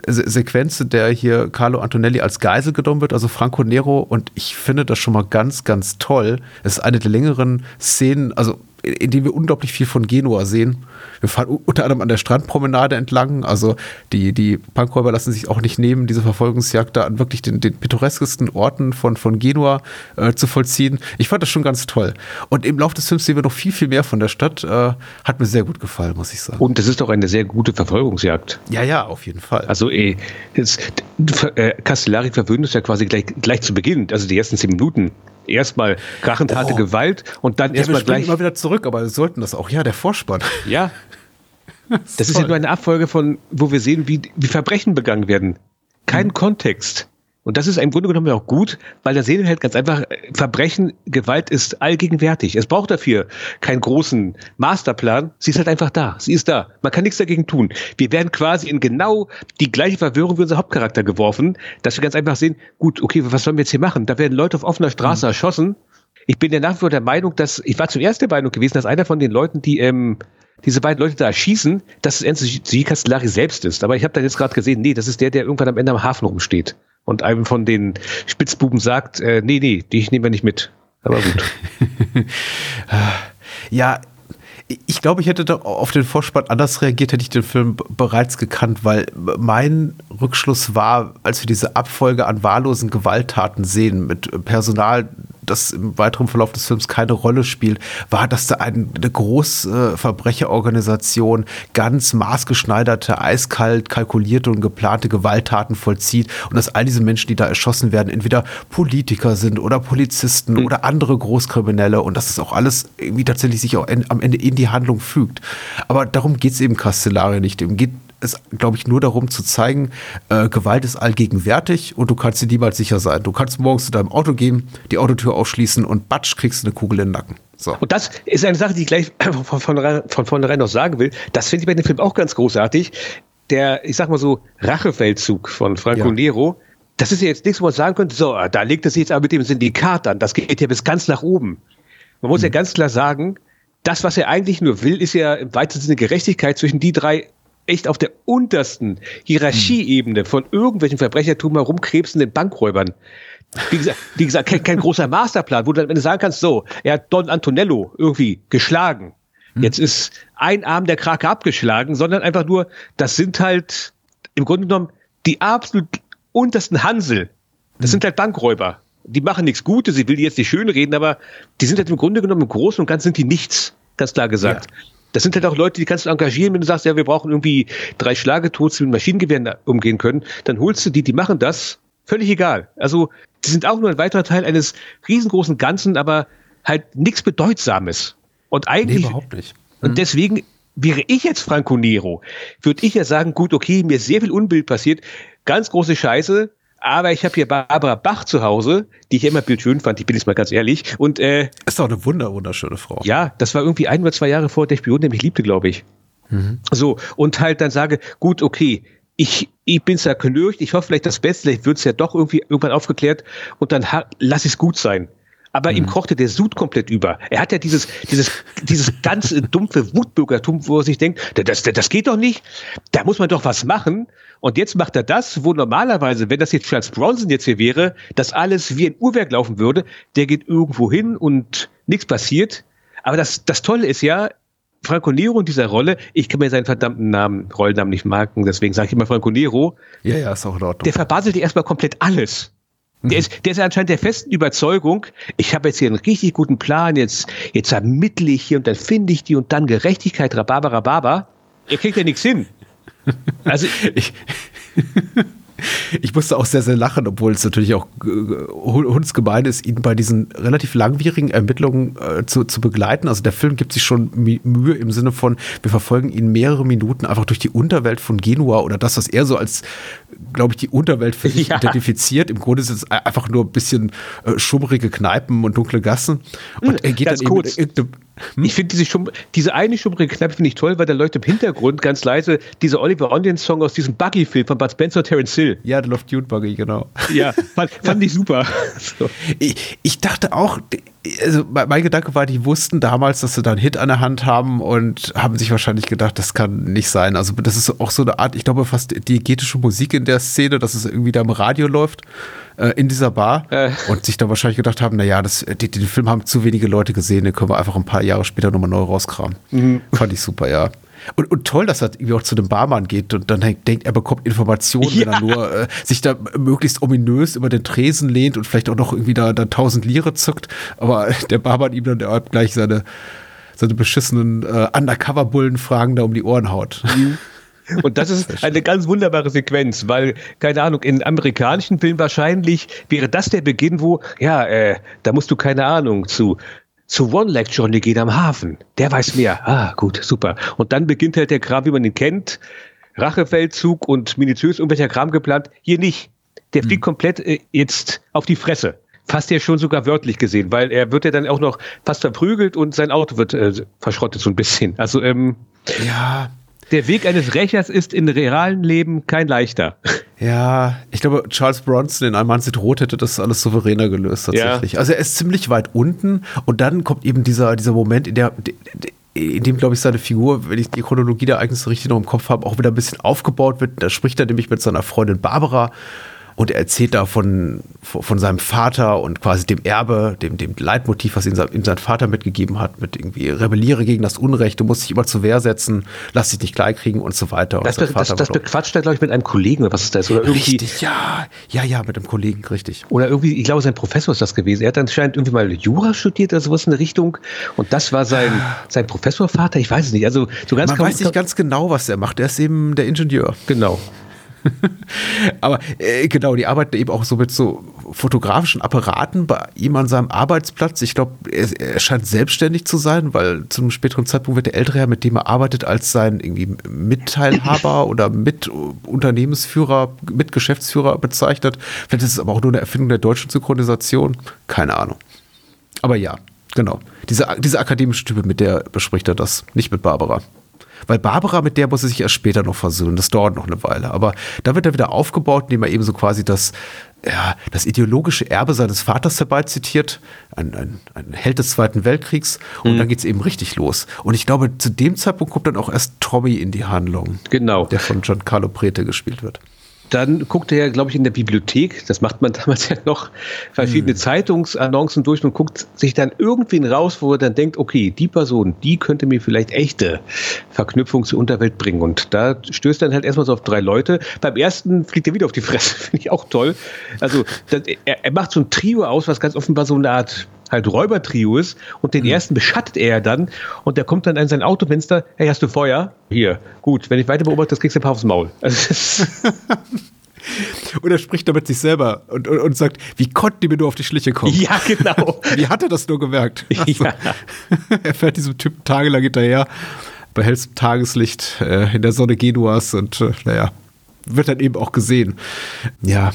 Se Sequenz, in der hier Carlo Antonelli als Geisel genommen wird, also Franco Nero. Und ich finde das schon mal ganz, ganz toll. Es ist eine der längeren Szenen, also in denen wir unglaublich viel von Genua sehen. Wir fahren unter anderem an der Strandpromenade entlang. Also die, die Punkräuber lassen sich auch nicht nehmen, diese Verfolgungsjagd da an wirklich den, den pittoreskesten Orten von, von Genua äh, zu vollziehen. Ich fand das schon ganz toll. Und im Laufe des Films sehen wir noch viel, viel mehr von der Stadt. Äh, hat mir sehr gut gefallen, muss ich sagen. Und es ist auch eine sehr gute Verfolgungsjagd. Ja, ja, auf jeden Fall. Also es, äh, Castellari verwöhnt uns ja quasi gleich, gleich zu Beginn, also die ersten zehn Minuten. Erstmal krachend harte Oh. Gewalt und dann ja, erstmal gleich. immer wieder zurück, aber wir sollten das auch. Ja, der Vorspann. [laughs] Ja. Das ist ja nur eine Abfolge von, wo wir sehen, wie, wie Verbrechen begangen werden. Kein Kontext. Und das ist im Grunde genommen auch gut, weil da sehen wir halt ganz einfach, äh, Verbrechen, Gewalt ist allgegenwärtig. Es braucht dafür keinen großen Masterplan. Sie ist halt einfach da. Sie ist da. Man kann nichts dagegen tun. Wir werden quasi in genau die gleiche Verwirrung wie unser Hauptcharakter geworfen, dass wir ganz einfach sehen, gut, okay, was sollen wir jetzt hier machen? Da werden Leute auf offener Straße erschossen. Ich bin ja nach wie vor der Meinung, dass, ich war zuerst der Meinung gewesen, dass einer von den Leuten, die ähm, diese beiden Leute da erschießen, dass es endlich Castellari selbst ist. Aber ich habe dann jetzt gerade gesehen, nee, das ist der, der irgendwann am Ende am Hafen rumsteht. Und einem von den Spitzbuben sagt, äh, nee, nee, dich nehmen wir nicht mit. Aber gut. [laughs] Ja, ich glaube, ich hätte da auf den Vorspann anders reagiert, hätte ich den Film bereits gekannt, weil mein Rückschluss war, als wir diese Abfolge an wahllosen Gewalttaten sehen, mit Personal, das im weiteren Verlauf des Films keine Rolle spielt, war, dass da ein, eine große Verbrecherorganisation ganz maßgeschneiderte, eiskalt kalkulierte und geplante Gewalttaten vollzieht und dass all diese Menschen, die da erschossen werden, entweder Politiker sind oder Polizisten oder andere Großkriminelle und dass es auch alles irgendwie tatsächlich sich auch en- am Ende in die Handlung fügt. Aber darum geht es eben Castellari nicht. Ihm geht es, glaube ich, nur darum zu zeigen, äh, Gewalt ist allgegenwärtig und du kannst dir niemals sicher sein. Du kannst morgens zu deinem Auto gehen, die Autotür aufschließen und batsch, kriegst du eine Kugel in den Nacken. So. Und das ist eine Sache, die ich gleich [clears throat] von, von, von vornherein noch sagen will. Das finde ich bei dem Film auch ganz großartig. Der, ich sag mal so, Rachefeldzug von Franco Ja. Nero, das ist ja jetzt nichts, wo man sagen könnte, so, da legt es sich jetzt aber mit dem Syndikat an. Das geht ja bis ganz nach oben. Man muss ja ganz klar sagen, das, was er eigentlich nur will, ist ja im weitesten Sinne Gerechtigkeit zwischen die drei echt auf der untersten Hierarchieebene von irgendwelchen Verbrechertum herumkrebsenden Bankräubern. Wie gesagt, wie gesagt kein, kein großer Masterplan, wo du dann am Ende sagen kannst, so, er hat Don Antonello irgendwie geschlagen. Jetzt ist ein Arm der Krake abgeschlagen, sondern einfach nur, das sind halt im Grunde genommen die absolut untersten Hansel. Das sind halt Bankräuber. Die machen nichts Gutes, ich will die jetzt nicht schön reden, aber die sind halt im Grunde genommen im Großen und Ganzen sind die nichts, ganz klar gesagt. Das sind halt auch Leute, die kannst du engagieren, wenn du sagst, ja, wir brauchen irgendwie drei Schlagetots, die mit Maschinengewehren umgehen können, dann holst du die, die machen das, völlig egal. Also, die sind auch nur ein weiterer Teil eines riesengroßen Ganzen, aber halt nichts Bedeutsames. Und Nee, eigentlich, überhaupt nicht. und deswegen wäre ich jetzt Franco Nero, würde ich ja sagen, gut, okay, mir ist sehr viel Unbild passiert, ganz große Scheiße, aber ich habe hier Barbara Bach zu Hause, die ich ja immer bildschön fand, ich bin jetzt mal ganz ehrlich. Und äh, Ist doch eine wunder, wunderschöne Frau. ja, das war irgendwie ein oder zwei Jahre vor der Spion, der mich liebte, glaube ich. So, und halt dann sage, gut, okay, ich, ich bin zerknircht, ich hoffe vielleicht das Beste, vielleicht wird es ja doch irgendwie irgendwann aufgeklärt und dann lass es gut sein. Aber ihm kochte der Sud komplett über. Er hat ja dieses, dieses, dieses ganze [laughs] dumpfe Wutbürgertum, wo er sich denkt, das, das, das geht doch nicht, da muss man doch was machen. Und jetzt macht er das, wo normalerweise, wenn das jetzt Charles Bronson jetzt hier wäre, dass alles wie ein Uhrwerk laufen würde, der geht irgendwo hin und nichts passiert. Aber das, das Tolle ist ja, Franco Nero in dieser Rolle, ich kann mir seinen verdammten Namen, Rollennamen nicht merken, deswegen sage ich immer Franco Nero, ja, ja, ist auch in Ordnung. der verbaselt erstmal komplett alles. Der ist, der ist anscheinend der festen Überzeugung, ich habe jetzt hier einen richtig guten Plan, jetzt, jetzt ermittle ich hier und dann finde ich die und dann Gerechtigkeit, Rhabarber, Rhabarber. Er kriegt ja nichts hin. [laughs] Also, Ich, Ich musste auch sehr, sehr lachen, obwohl es natürlich auch äh, hundsgemein ist, ihn bei diesen relativ langwierigen Ermittlungen äh, zu, zu begleiten. Also der Film gibt sich schon Mühe im Sinne von, wir verfolgen ihn mehrere Minuten einfach durch die Unterwelt von Genua oder das, was er so als, glaube ich, die Unterwelt für sich [laughs] ja. identifiziert. Im Grunde sind es einfach nur ein bisschen äh, schummrige Kneipen und dunkle Gassen. Und hm, er geht Ganz dann kurz. eben hm? Ich finde diese, Schum diese eine schummrige Kneipe finde ich toll, weil da läuft im Hintergrund ganz leise dieser Oliver Onion Song aus diesem Buggy-Film von Bud Spencer und Terence Hill. Ja, der läuft Dune Buggy, genau. Ja, fand, fand ich super. [laughs] So. Ich, ich, dachte auch, also mein Gedanke war, die wussten damals, dass sie da einen Hit an der Hand haben und haben sich wahrscheinlich gedacht, das kann nicht sein. Also das ist auch so eine Art, ich glaube fast diegetische Musik in der Szene, dass es irgendwie da im Radio läuft äh, in dieser Bar äh. und sich dann wahrscheinlich gedacht haben, naja, das, die, den Film haben zu wenige Leute gesehen, den können wir einfach ein paar Jahre später nochmal neu rauskramen. Mhm. Fand ich super, ja. Und, und toll, dass er irgendwie auch zu dem Barmann geht und dann denkt, er bekommt Informationen, ja. wenn er nur äh, sich da möglichst ominös über den Tresen lehnt und vielleicht auch noch irgendwie da, da 1000 Lire zückt. Aber [laughs] der Barmann ihm dann gleich seine, seine beschissenen äh, Undercover-Bullen-Fragen da um die Ohren haut. Mhm. Und das ist [laughs] eine ganz wunderbare Sequenz, weil, keine Ahnung, in amerikanischen Filmen wahrscheinlich wäre das der Beginn, wo, ja, äh, da musst du keine Ahnung zu zu One Leg Johnny gehen am Hafen. Der weiß mehr. Ah, gut, super. Und dann beginnt halt der Kram, wie man ihn kennt. Rachefeldzug und minutiös irgendwelcher Kram geplant. Hier nicht. Der fliegt hm. komplett äh, jetzt auf die Fresse. Fast ja schon sogar wörtlich gesehen, weil er wird ja dann auch noch fast verprügelt und sein Auto wird äh, verschrottet so ein bisschen. Also, ähm, ja, der Weg eines Rächers ist in realen Leben kein leichter. Ja, ich glaube, Charles Bronson in Ein Mann sieht rot hätte das alles souveräner gelöst tatsächlich. Ja. Also er ist ziemlich weit unten und dann kommt eben dieser, dieser Moment, in der in dem, glaube ich, seine Figur, wenn ich die Chronologie der Ereignisse richtig noch im Kopf habe, auch wieder ein bisschen aufgebaut wird. Da spricht er nämlich mit seiner Freundin Barbara und er erzählt da von, von seinem Vater und quasi dem Erbe, dem, dem Leitmotiv, was ihm sein, ihm sein Vater mitgegeben hat, mit irgendwie rebelliere gegen das Unrecht, du musst dich immer zur Wehr setzen, lass dich nicht kleinkriegen und so weiter. Das, das, das, das bequatscht er, glaube ich, mit einem Kollegen oder was ist das? Oder irgendwie, richtig, ja, ja, ja, mit einem Kollegen, richtig. Oder irgendwie, ich glaube, sein Professor ist das gewesen. Er hat anscheinend irgendwie mal Jura studiert oder sowas in der Richtung und das war sein, sein Professorvater, ich weiß es nicht. Also so ganz Man weiß nicht ganz genau, was er macht. Er ist eben der Ingenieur. Genau. [laughs] Aber äh, genau, die arbeiten eben auch so mit so fotografischen Apparaten bei ihm an seinem Arbeitsplatz. Ich glaube, er, er, scheint selbstständig zu sein, weil zu einem späteren Zeitpunkt wird der ältere Herr, mit dem er arbeitet, als sein irgendwie Mitteilhaber [laughs] oder Mitunternehmensführer, Mitgeschäftsführer bezeichnet. Vielleicht ist es aber auch nur eine Erfindung der deutschen Synchronisation. Keine Ahnung. Aber ja, genau. Diese, diese akademische Type, mit der bespricht er das, nicht mit Barbara. Weil Barbara, mit der muss er sich erst später noch versöhnen. Das dauert noch eine Weile. Aber da wird er wieder aufgebaut, indem er eben so quasi das, ja, das ideologische Erbe seines Vaters dabei zitiert. Ein, ein, ein Held des Zweiten Weltkriegs. Und mhm. dann geht es eben richtig los. Und ich glaube, zu dem Zeitpunkt kommt dann auch erst Tommy in die Handlung. Genau. Der von Giancarlo Prete gespielt wird dann guckt er, glaube ich, in der Bibliothek, das macht man [laughs] damals ja noch, verschiedene hm. Zeitungsannoncen durch und guckt sich dann irgendwen raus, wo er dann denkt, okay, die Person, die könnte mir vielleicht echte Verknüpfung zur Unterwelt bringen. Und da stößt er dann halt erstmal so auf drei Leute. Beim ersten fliegt er wieder auf die Fresse, [laughs] finde ich auch toll. Also das, er, er macht so ein Trio aus, was ganz offenbar so eine Art halt Räubertrio ist und den mhm. ersten beschattet er dann und der kommt dann an sein Autofenster, hey, hast du Feuer? Hier, gut, wenn ich weiter beobachte, das kriegst du ein paar aufs Maul. Also, und [laughs] er spricht damit sich selber und, und, und, sagt, wie konnten die mir nur auf die Schliche kommen? Ja, genau. [laughs] wie hat er das nur gemerkt? Also, ja. [laughs] er fährt diesem Typen tagelang hinterher, bei hellstem Tageslicht äh, in der Sonne Genuas und äh, naja, wird dann eben auch gesehen. Ja,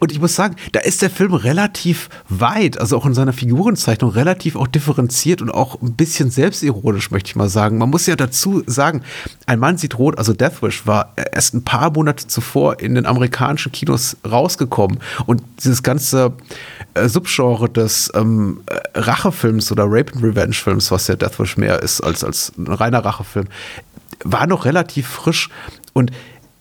und ich muss sagen, da ist der Film relativ weit, also auch in seiner Figurenzeichnung relativ auch differenziert und auch ein bisschen selbstironisch, möchte ich mal sagen. Man muss ja dazu sagen, ein Mann sieht rot, also Deathwish war erst ein paar Monate zuvor in den amerikanischen Kinos rausgekommen und dieses ganze äh, Subgenre des ähm, Rachefilms oder Rape and Revenge Films, was ja Deathwish mehr ist als, als ein reiner Rachefilm, war noch relativ frisch und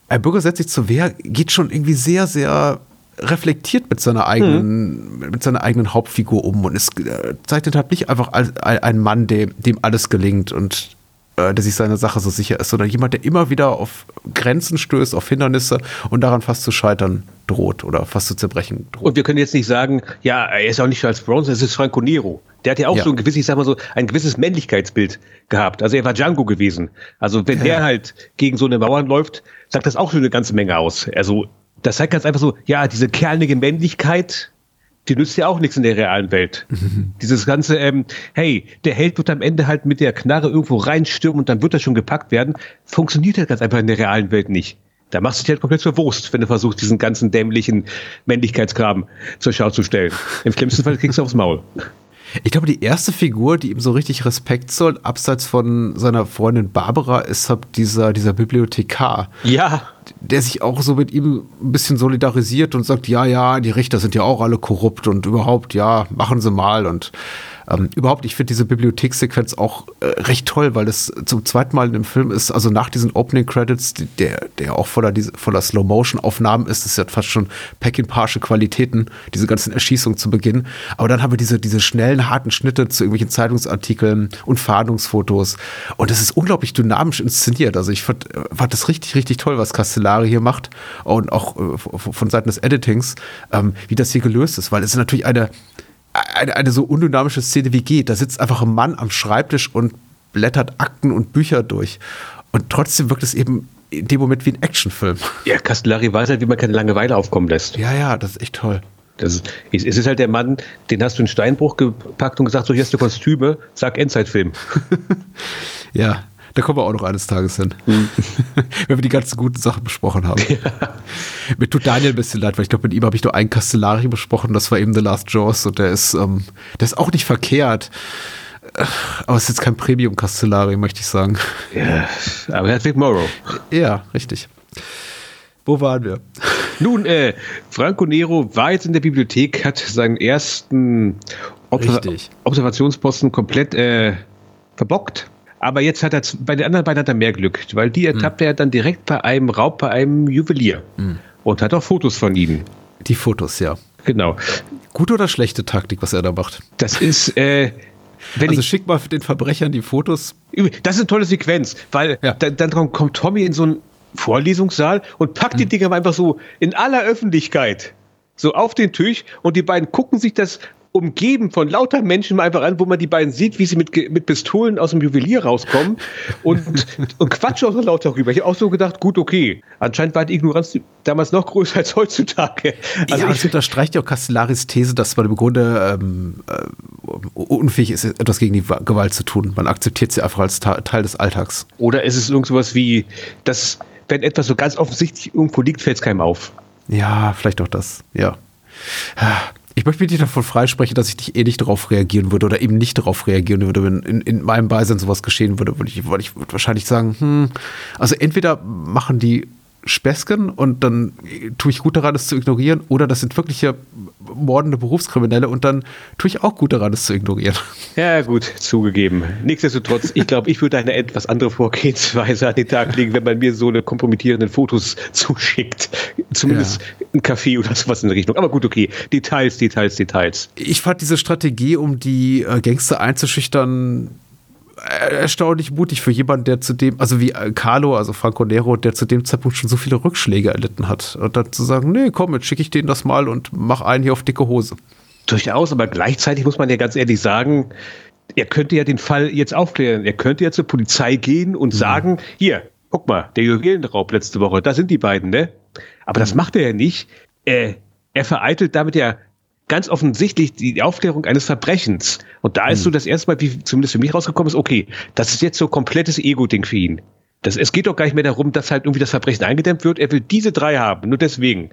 ein Bürger setzt sich zur Wehr, geht schon irgendwie sehr, sehr reflektiert mit seiner eigenen, mhm. mit seiner eigenen Hauptfigur um und es äh, zeichnet halt nicht einfach als ein Mann, dem, dem alles gelingt und äh, der sich seiner Sache so sicher ist, sondern jemand, der immer wieder auf Grenzen stößt, auf Hindernisse und daran fast zu scheitern droht oder fast zu zerbrechen droht. Und wir können jetzt nicht sagen, ja, er ist auch nicht Charles Bronson, es ist Franco Nero. Der hat ja auch ja. so ein gewisses, ich sag mal so, ein gewisses Männlichkeitsbild gehabt. Also er war Django gewesen. Also wenn ja. der halt gegen so eine Mauern läuft, sagt das auch schon eine ganze Menge aus. Also Das zeigt ganz einfach so, ja, diese kerlige Männlichkeit, die nützt ja auch nichts in der realen Welt. [laughs] Dieses ganze, ähm, hey, der Held wird am Ende halt mit der Knarre irgendwo reinstürmen und dann wird er schon gepackt werden, funktioniert halt ganz einfach in der realen Welt nicht. Da machst du dich halt komplett zur Wurst, wenn du versuchst, diesen ganzen dämlichen Männlichkeitsgraben zur Schau zu stellen. Im schlimmsten Fall kriegst du aufs Maul. Ich glaube, die erste Figur, die ihm so richtig Respekt zollt, abseits von seiner Freundin Barbara, ist halt dieser, dieser Bibliothekar. Ja. Der sich auch so mit ihm ein bisschen solidarisiert und sagt, ja, ja, die Richter sind ja auch alle korrupt und überhaupt, ja, machen sie mal und ähm, überhaupt, ich finde diese Bibliothekssequenz auch äh, recht toll, weil es zum zweiten Mal im Film ist, also nach diesen Opening Credits, der, der auch voller, diese, voller Slow-Motion-Aufnahmen ist, ist ja fast schon Pack-in-Parsche Qualitäten, diese ganzen Erschießungen zu Beginn. Aber dann haben wir diese, diese schnellen, harten Schnitte zu irgendwelchen Zeitungsartikeln und Fahndungsfotos. Und das ist unglaublich dynamisch inszeniert. Also ich fand, fand das richtig, richtig toll, was Castellari hier macht. Und auch äh, von Seiten des Editings, ähm, wie das hier gelöst ist, weil es ist natürlich eine, eine, eine so undynamische Szene wie geht. Da sitzt einfach ein Mann am Schreibtisch und blättert Akten und Bücher durch. Und trotzdem wirkt es eben in dem Moment wie ein Actionfilm. Ja, Castellari weiß halt, wie man keine Langeweile aufkommen lässt. Ja, ja, das ist echt toll. Das ist, es ist halt der Mann, den hast du in Steinbruch gepackt und gesagt, so hier hast du Kostüme, sag Endzeitfilm. [laughs] ja, da kommen wir auch noch eines Tages hin. Mhm. [laughs] Wenn wir die ganzen guten Sachen besprochen haben. Ja. Mir tut Daniel ein bisschen leid, weil ich glaube, mit ihm habe ich nur einen Castellari besprochen, das war eben The Last Jaws und der ist, ähm, der ist auch nicht verkehrt. Aber es ist jetzt kein Premium-Castellari, möchte ich sagen. Ja, aber er hat Vic Morrow. Ja, richtig. Wo waren wir? Nun, äh, Franco Nero war jetzt in der Bibliothek, hat seinen ersten Obser Observationsposten komplett äh, verbockt. Aber jetzt hat er, bei den anderen beiden hat er mehr Glück, weil die ertappte hm. er dann direkt bei einem Raub, bei einem Juwelier. Hm. Und hat auch Fotos von ihnen. Die Fotos, ja. Genau. Gute oder schlechte Taktik, was er da macht? Das ist, äh, wenn also schick mal den Verbrechern die Fotos. Das ist eine tolle Sequenz, weil ja. dann, dann, kommt Tommy in so einen Vorlesungssaal und packt hm. die Dinger einfach so in aller Öffentlichkeit so auf den Tisch und die beiden gucken sich das umgeben von lauter Menschen einfach an, wo man die beiden sieht, wie sie mit, mit Pistolen aus dem Juwelier rauskommen und, [laughs] und quatschen auch so laut darüber. Ich habe auch so gedacht, gut, okay. Anscheinend war die Ignoranz damals noch größer als heutzutage. Also ja, ich unterstreicht ja auch Castellaris These, dass man im Grunde ähm, äh, unfähig ist, etwas gegen die Gewalt zu tun. Man akzeptiert sie einfach als Teil des Alltags. Oder ist es irgendwas wie, dass wenn etwas so ganz offensichtlich irgendwo liegt, fällt es keinem auf. Ja, vielleicht auch das, ja. Ich möchte mich nicht davon freisprechen, dass ich nicht eh nicht darauf reagieren würde oder eben nicht darauf reagieren würde, wenn in, in meinem Beisein sowas geschehen würde, würde ich, würde ich wahrscheinlich sagen, hm, also entweder machen die Späßchen und dann tue ich gut daran, es zu ignorieren. Oder das sind wirkliche mordende Berufskriminelle und dann tue ich auch gut daran, es zu ignorieren. Ja, gut, zugegeben. Nichtsdestotrotz, ich glaube, ich würde eine etwas andere Vorgehensweise an den Tag legen, wenn man mir so eine kompromittierenden Fotos zuschickt. Zumindest ja. ein Café oder sowas in der Richtung. Aber gut, okay. Details, Details, Details. Ich fand diese Strategie, um die äh, Gangster einzuschüchtern, erstaunlich mutig für jemanden, der zu dem, also wie Carlo, also Franco Nero, der zu dem Zeitpunkt schon so viele Rückschläge erlitten hat. Und dann zu sagen, nee, komm, jetzt schicke ich denen das mal und mach einen hier auf dicke Hose. Durchaus, aber gleichzeitig muss man ja ganz ehrlich sagen, er könnte ja den Fall jetzt aufklären. Er könnte ja zur Polizei gehen und mhm. sagen, hier, guck mal, der Juwelenraub letzte Woche, da sind die beiden, ne? Aber mhm. das macht er ja nicht. Er, er vereitelt damit ja ganz offensichtlich die Aufklärung eines Verbrechens. Und da ist hm. so das erste Mal, wie zumindest für mich rausgekommen ist, okay, das ist jetzt so komplettes Ego-Ding für ihn. Das, es geht doch gar nicht mehr darum, dass halt irgendwie das Verbrechen eingedämmt wird. Er will diese drei haben, nur deswegen.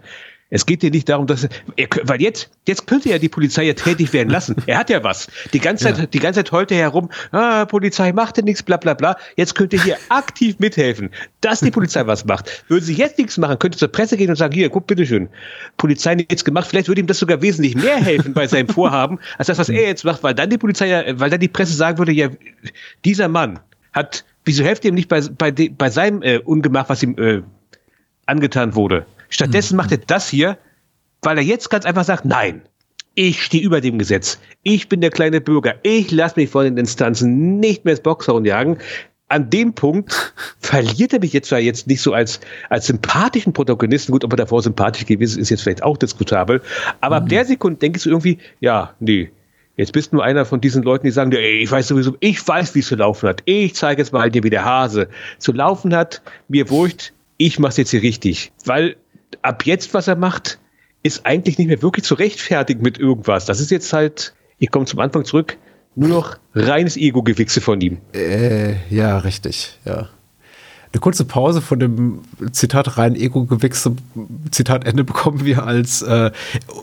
Es geht dir nicht darum, dass er, weil jetzt, jetzt könnte ja die Polizei ja tätig werden lassen. Er hat ja was. Die ganze Zeit, ja. die ganze Zeit heult er herum, ah, Polizei macht ja nichts, bla, bla, bla. Jetzt könnte hier [laughs] aktiv mithelfen, dass die Polizei was macht. Würde sie jetzt nichts machen, könnte zur Presse gehen und sagen, hier, guck, bitteschön. Polizei hat nichts gemacht. Vielleicht würde ihm das sogar wesentlich mehr helfen bei seinem Vorhaben, als das, was er jetzt macht, weil dann die Polizei ja, weil dann die Presse sagen würde, ja, dieser Mann hat, wieso helft ihr ihm nicht bei, bei, bei seinem äh, Ungemach, was ihm äh, angetan wurde? Stattdessen mhm. macht er das hier, weil er jetzt ganz einfach sagt, nein, ich stehe über dem Gesetz. Ich bin der kleine Bürger. Ich lasse mich von den Instanzen nicht mehr ins Boxhorn jagen. An dem Punkt [laughs] verliert er mich jetzt zwar jetzt nicht so als, als sympathischen Protagonisten. Gut, ob er davor sympathisch gewesen ist, ist jetzt vielleicht auch diskutabel. Aber mhm. ab der Sekunde denkst du irgendwie, ja, nee, Jetzt bist du nur einer von diesen Leuten, die sagen, ey, ich weiß sowieso, ich weiß, wie es zu laufen hat. Ich zeige jetzt mal dir, wie der Hase zu laufen hat. Mir wurscht, ich mach's jetzt hier richtig. Weil ab jetzt, was er macht, ist eigentlich nicht mehr wirklich zu rechtfertigen mit irgendwas. Das ist jetzt halt, ich komme zum Anfang zurück, nur noch reines Ego-Gewichse von ihm. Äh, ja, richtig, ja. Eine kurze Pause von dem Zitat rein Ego-Gewichse, Zitat Ende bekommen wir, als äh,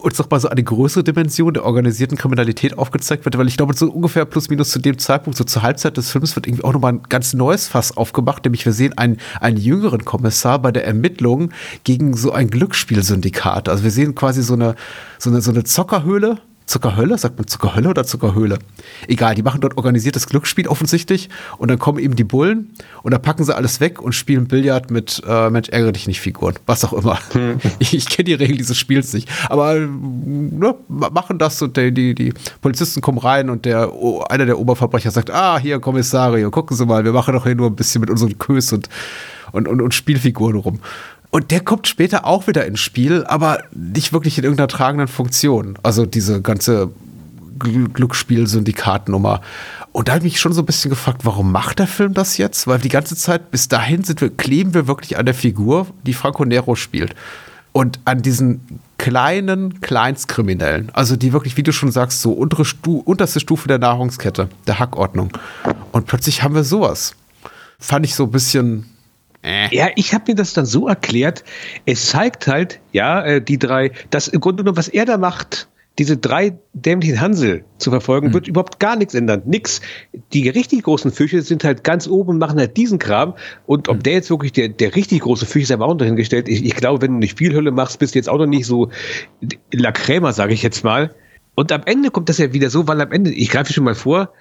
uns noch mal so eine größere Dimension der organisierten Kriminalität aufgezeigt wird, weil ich glaube, so ungefähr plus minus zu dem Zeitpunkt, so zur Halbzeit des Films, wird irgendwie auch nochmal ein ganz neues Fass aufgemacht, nämlich wir sehen einen, einen jüngeren Kommissar bei der Ermittlung gegen so ein Glücksspielsyndikat. Also wir sehen quasi so eine, so eine, so eine Zockerhöhle, Zuckerhölle? Sagt man Zuckerhölle oder Zuckerhöhle? Egal, die machen dort organisiertes Glücksspiel offensichtlich und dann kommen eben die Bullen und dann packen sie alles weg und spielen Billard mit äh, Mensch, ärgere dich nicht Figuren. Was auch immer. Hm. [laughs] Ich, ich kenne die Regeln dieses Spiels nicht. Aber ne, machen das und der, die, die Polizisten kommen rein und der, einer der Oberverbrecher sagt, ah, hier Kommissario, gucken Sie mal, wir machen doch hier nur ein bisschen mit unseren Kös und, und, und, und Spielfiguren rum. Und der kommt später auch wieder ins Spiel, aber nicht wirklich in irgendeiner tragenden Funktion. Also diese ganze Glücksspiel-Syndikatnummer. Und da habe ich mich schon so ein bisschen gefragt, warum macht der Film das jetzt? Weil die ganze Zeit bis dahin sind wir, kleben wir wirklich an der Figur, die Franco Nero spielt. Und an diesen kleinen Kleinstkriminellen. Also die wirklich, wie du schon sagst, so untere Stu unterste Stufe der Nahrungskette, der Hackordnung. Und plötzlich haben wir sowas. Fand ich so ein bisschen äh. Ja, ich habe mir das dann so erklärt, es zeigt halt, ja, äh, die drei, das im Grunde genommen, was er da macht, diese drei dämlichen Hansel zu verfolgen, mhm. wird überhaupt gar nichts ändern. Nix. Die richtig großen Fische sind halt ganz oben und machen halt diesen Kram. Und ob mhm. der jetzt wirklich der, der richtig große Fisch ist, aber auch dahingestellt. Ich, ich glaube, wenn du eine Spielhölle machst, bist du jetzt auch noch nicht so La Crema, sage ich jetzt mal. Und am Ende kommt das ja wieder so, weil am Ende, ich greife schon mal vor,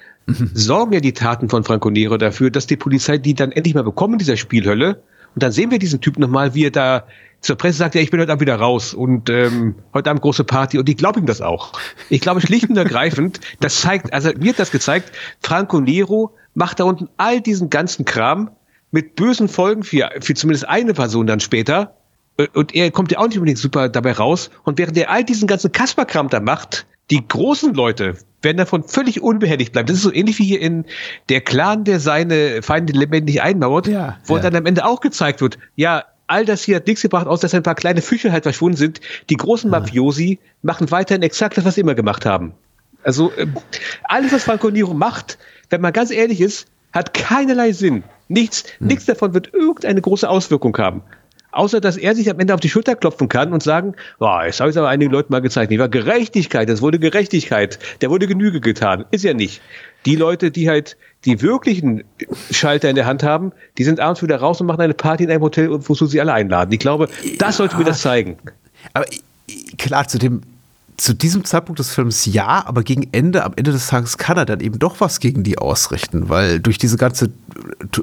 sorgen ja die Taten von Franco Nero dafür, dass die Polizei die dann endlich mal bekommen, dieser Spielhölle. Und dann sehen wir diesen Typ nochmal, wie er da zur Presse sagt, ja, ich bin heute Abend wieder raus und ähm, heute Abend große Party und ich glaube ihm das auch. Ich glaube schlicht und ergreifend, das zeigt, also mir hat das gezeigt, Franco Nero macht da unten all diesen ganzen Kram mit bösen Folgen für, für zumindest eine Person dann später äh, und er kommt ja auch nicht unbedingt super dabei raus und während er all diesen ganzen Kasperkram da macht, die großen Leute werden davon völlig unbehelligt bleiben. Das ist so ähnlich wie hier in der Clan, der seine Feinde lebendig einmauert, ja, wo ja. dann am Ende auch gezeigt wird, ja, all das hier hat nichts gebracht, außer dass ein paar kleine Fische halt verschwunden sind. Die großen Mafiosi machen weiterhin exakt das, was sie immer gemacht haben. Also ähm, alles, was Franco Nero macht, wenn man ganz ehrlich ist, hat keinerlei Sinn. Nichts, hm. nichts davon wird irgendeine große Auswirkung haben. Außer, dass er sich am Ende auf die Schulter klopfen kann und sagen, oh, jetzt habe ich es aber einigen Leuten mal gezeigt. Nicht war Gerechtigkeit, das wurde Gerechtigkeit. Der wurde Genüge getan. Ist ja nicht. Die Leute, die halt die wirklichen Schalter in der Hand haben, die sind abends wieder raus und machen eine Party in einem Hotel, wozu sie alle einladen. Ich glaube, das sollte mir das zeigen. Aber klar, zu dem zu diesem Zeitpunkt des Films ja, aber gegen Ende, am Ende des Tages kann er dann eben doch was gegen die ausrichten, weil durch diese ganze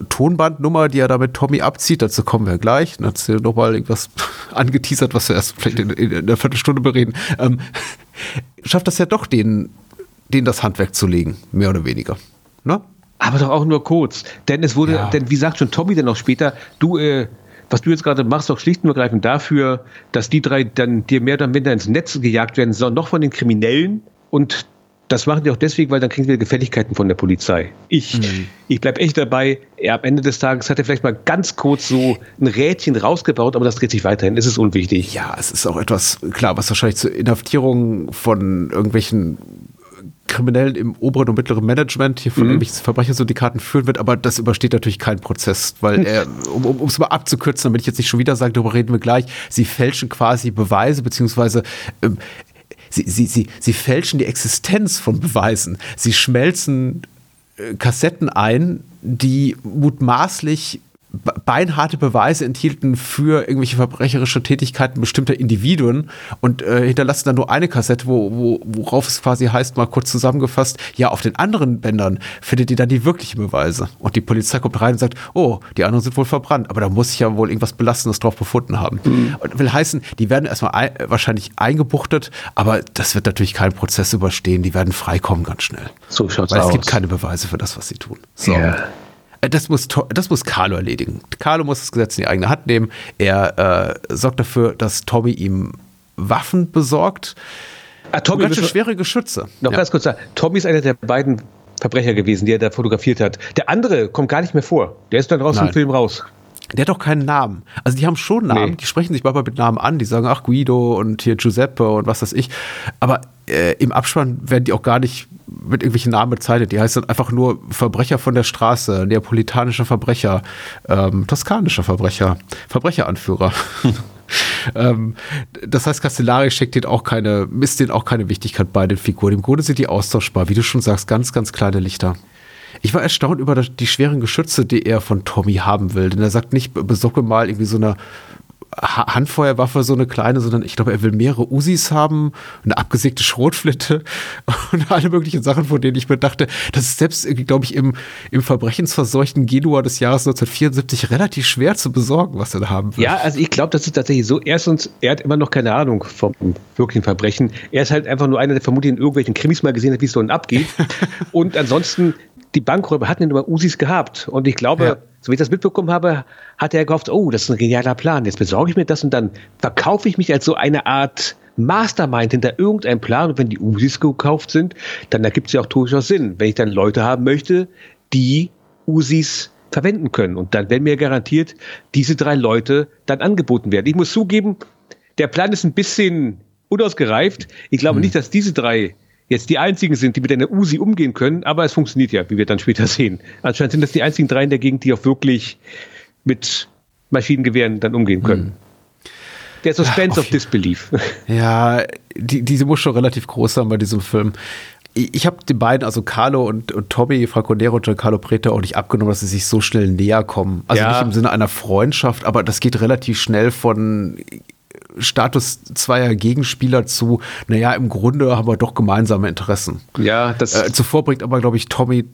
Tonbandnummer, die er da mit Tommy abzieht, dazu kommen wir gleich, dann hat sie nochmal irgendwas [laughs] angeteasert, was wir erst vielleicht in, in, in einer Viertelstunde bereden, ähm, [laughs] schafft das ja doch, den, den das Handwerk zu legen, mehr oder weniger. Ne? Aber doch auch nur kurz, denn es wurde, ja. denn wie sagt schon Tommy dann auch später, du, äh, was du jetzt gerade machst, doch schlicht und ergreifend dafür, dass die drei dann dir mehr oder minder ins Netz gejagt werden sollen, noch von den Kriminellen. Und das machen die auch deswegen, weil dann kriegen wir Gefälligkeiten von der Polizei. Ich, mhm. ich bleib echt dabei. Er, am Ende des Tages hat er vielleicht mal ganz kurz so ein Rädchen rausgebaut, aber das dreht sich weiterhin. Es ist unwichtig. Ja, es ist auch etwas, klar, was wahrscheinlich zur Inhaftierung von irgendwelchen Kriminellen im oberen und mittleren Management hier von mhm. irgendwelchen Verbrechersyndikaten führen wird, aber das übersteht natürlich keinen Prozess, weil er, [laughs] um es mal abzukürzen, damit ich jetzt nicht schon wieder sage, darüber reden wir gleich, sie fälschen quasi Beweise, beziehungsweise ähm, sie, sie, sie, sie fälschen die Existenz von Beweisen. Sie schmelzen äh, Kassetten ein, die mutmaßlich beinharte Beweise enthielten für irgendwelche verbrecherische Tätigkeiten bestimmter Individuen und äh, hinterlassen dann nur eine Kassette, wo, wo, worauf es quasi heißt, mal kurz zusammengefasst, ja, auf den anderen Bändern findet ihr dann die wirklichen Beweise. Und die Polizei kommt rein und sagt, oh, die anderen sind wohl verbrannt, aber da muss ich ja wohl irgendwas Belastendes drauf befunden haben. Mhm. Und will heißen, die werden erstmal ein, wahrscheinlich eingebuchtet, aber das wird natürlich keinen Prozess überstehen, die werden freikommen ganz schnell. So schaut's Weil aus. es gibt keine Beweise für das, was sie tun. So. Yeah. Äh, das muss, das muss Carlo erledigen. Carlo muss das Gesetz in die eigene Hand nehmen. Er äh, sorgt dafür, dass Tommy ihm Waffen besorgt. Ah, Tommy ganz schwere Geschütze. Noch ja. ganz kurz sagen, Tommy ist einer der beiden Verbrecher gewesen, die er da fotografiert hat. Der andere kommt gar nicht mehr vor. Der ist dann raus Nein. im Film raus. Der hat doch keinen Namen. Also die haben schon Namen, Nee. die sprechen sich manchmal mit Namen an, die sagen, ach Guido und hier Giuseppe und was weiß ich. Aber äh, im Abspann werden die auch gar nicht mit irgendwelchen Namen bezeichnet. Die heißt dann einfach nur Verbrecher von der Straße, neapolitanischer Verbrecher, ähm, toskanischer Verbrecher, Verbrecheranführer. [laughs] ähm, das heißt, Castellari steckt denen auch keine, misst denen auch keine Wichtigkeit bei den Figuren. Im Grunde sind die austauschbar, wie du schon sagst, ganz, ganz kleine Lichter. Ich war erstaunt über die schweren Geschütze, die er von Tommy haben will. Denn er sagt nicht, besorge mal irgendwie so eine Handfeuerwaffe, so eine kleine, sondern ich glaube, er will mehrere Usis haben, eine abgesägte Schrotflinte [laughs] und alle möglichen Sachen, von denen ich mir dachte, das ist selbst, irgendwie, glaube ich, im, im verbrechensverseuchten Genua des Jahres 1974 relativ schwer zu besorgen, was er da haben will. Ja, also ich glaube, das ist tatsächlich so. Erstens, er hat immer noch keine Ahnung vom wirklichen Verbrechen. Er ist halt einfach nur einer, der vermutlich in irgendwelchen Krimis mal gesehen hat, wie es so abgeht. [laughs] Und ansonsten, die Bankräuber hatten immer Usis gehabt. Und ich glaube, Ja. So wie ich das mitbekommen habe, hat er gehofft, oh, das ist ein genialer Plan. Jetzt besorge ich mir das und dann verkaufe ich mich als so eine Art Mastermind hinter irgendeinem Plan. Und wenn die Usis gekauft sind, dann ergibt es ja auch durchaus Sinn. Wenn ich dann Leute haben möchte, die Usis verwenden können. Und dann werden mir garantiert diese drei Leute dann angeboten werden. Ich muss zugeben, der Plan ist ein bisschen unausgereift. Ich glaube nicht, dass diese drei jetzt die einzigen sind, die mit einer Usi umgehen können, aber es funktioniert ja, wie wir dann später [laughs] sehen. Anscheinend sind das die einzigen drei in der Gegend, die auch wirklich mit Maschinengewehren dann umgehen können. Der Suspense of Disbelief. [laughs] Ja, die, diese muss schon relativ groß sein bei diesem Film. Ich, ich habe den beiden, also Carlo und, und Tommy, Franco Nero und Giancarlo Preta, auch nicht abgenommen, dass sie sich so schnell näher kommen. Also Ja. nicht im Sinne einer Freundschaft, aber das geht relativ schnell von Status zweier Gegenspieler zu, naja, im Grunde haben wir doch gemeinsame Interessen. Ja, das, Äh, zuvor bringt aber, glaube ich, Tommy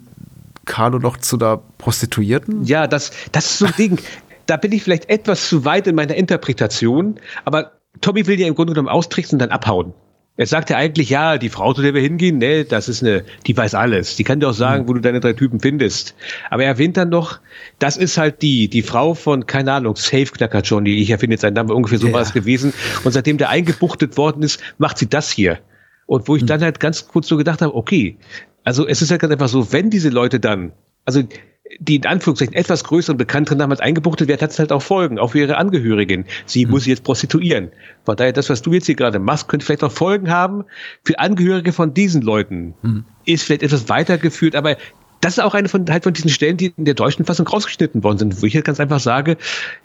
Carlo noch zu der Prostituierten. Ja, das, das ist so ein Ding. [laughs] Da bin ich vielleicht etwas zu weit in meiner Interpretation, aber Tommy will ja im Grunde genommen austricksen und dann abhauen. Er sagt ja eigentlich, ja, die Frau, zu der wir hingehen, ne, das ist eine, die weiß alles. Die kann dir auch sagen, wo du deine drei Typen findest. Aber er erwähnt dann noch, das ist halt die, die Frau von, keine Ahnung, Safeknacker Johnny. Ich erfinde jetzt seinen Namen, ungefähr so Ja. war es gewesen. Und seitdem der eingebuchtet worden ist, macht sie das hier. Und wo ich dann halt ganz kurz so gedacht habe, okay, also es ist halt ganz einfach so, wenn diese Leute dann, also die in Anführungszeichen etwas größeren bekannteren damals eingebuchtet wird, hat es halt auch Folgen, auch für ihre Angehörigen. Sie muss sich jetzt prostituieren. Von daher, das, was du jetzt hier gerade machst, könnte vielleicht auch Folgen haben für Angehörige von diesen Leuten. Ist vielleicht etwas weitergeführt, aber das ist auch eine von, halt von diesen Stellen, die in der deutschen Fassung rausgeschnitten worden sind, wo ich halt ganz einfach sage,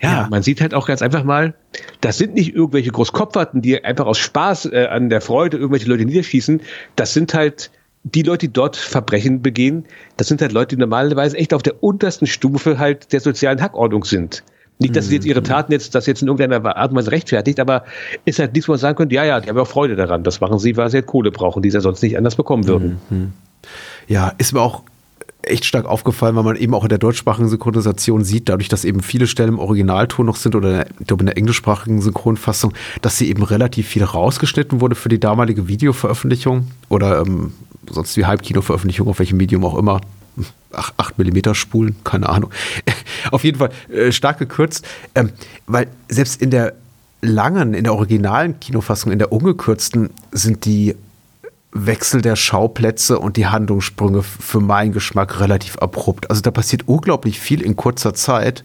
ja, Ja. man sieht halt auch ganz einfach mal, das sind nicht irgendwelche Großkopferten, die einfach aus Spaß äh, an der Freude irgendwelche Leute niederschießen. Das sind halt die Leute, die dort Verbrechen begehen, das sind halt Leute, die normalerweise echt auf der untersten Stufe halt der sozialen Hackordnung sind. Nicht, dass sie jetzt ihre Taten jetzt, das jetzt in irgendeiner Art und Weise rechtfertigt, aber ist halt nichts, wo man sagen könnte, ja, ja, die haben auch Freude daran. Das machen sie, weil sie halt Kohle brauchen, die sie sonst nicht anders bekommen würden. Ja, ist mir auch echt stark aufgefallen, weil man eben auch in der deutschsprachigen Synchronisation sieht, dadurch, dass eben viele Stellen im Originalton noch sind oder ich glaube in der englischsprachigen Synchronfassung, dass sie eben relativ viel rausgeschnitten wurde für die damalige Videoveröffentlichung oder ähm, sonst wie Halbkino-Veröffentlichung, auf welchem Medium auch immer. 8 mm Spulen, keine Ahnung. [laughs] auf jeden Fall äh, stark gekürzt, ähm, weil selbst in der langen, in der originalen Kinofassung, in der ungekürzten, sind die Wechsel der Schauplätze und die Handlungssprünge für meinen Geschmack relativ abrupt. Also da passiert unglaublich viel in kurzer Zeit.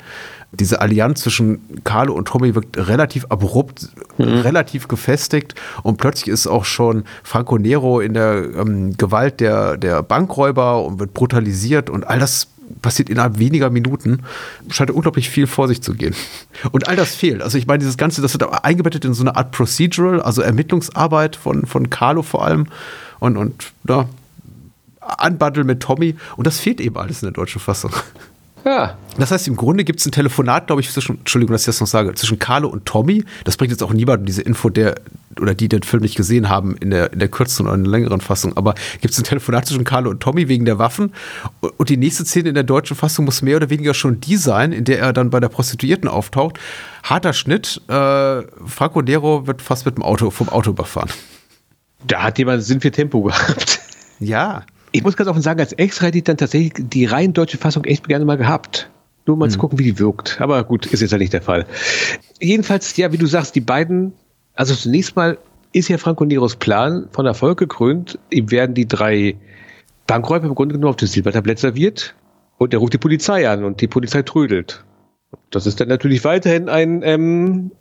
Diese Allianz zwischen Carlo und Tommy wirkt relativ abrupt, relativ gefestigt und plötzlich ist auch schon Franco Nero in der ähm, Gewalt der, der Bankräuber und wird brutalisiert und all das passiert innerhalb weniger Minuten. Scheint unglaublich viel vor sich zu gehen. Und all das fehlt. Also ich meine, dieses Ganze, das wird eingebettet in so eine Art Procedural, also Ermittlungsarbeit von, von Carlo vor allem und, und ja, Unbundle mit Tommy. Und das fehlt eben alles in der deutschen Fassung. Ja. Das heißt, im Grunde gibt es ein Telefonat, glaube ich, zwischen, Entschuldigung, dass ich das noch sage, zwischen Carlo und Tommy. Das bringt jetzt auch niemand diese Info, der oder die den Film nicht gesehen haben in der, in der kürzeren oder in der längeren Fassung. Aber gibt es ein Telefonat zwischen Carlo und Tommy wegen der Waffen? Und und die nächste Szene in der deutschen Fassung muss mehr oder weniger schon die sein, in der er dann bei der Prostituierten auftaucht. Harter Schnitt. Äh, Franco Nero wird fast mit dem Auto vom Auto überfahren. Da hat jemand Sinn für Tempo gehabt. Ja. Ich muss ganz offen sagen, als Extra hätte ich dann tatsächlich die rein deutsche Fassung echt gerne mal gehabt. Nur mal zu gucken, wie die wirkt. Aber gut, ist jetzt ja nicht der Fall. Jedenfalls, ja, wie du sagst, die beiden, also zunächst mal ist ja Franco Neros Plan von Erfolg gekrönt. Ihm werden die drei Bankräuber im Grunde genommen auf dem Silbertablett serviert und er ruft die Polizei an und die Polizei trödelt. Das ist dann natürlich weiterhin ein ähm,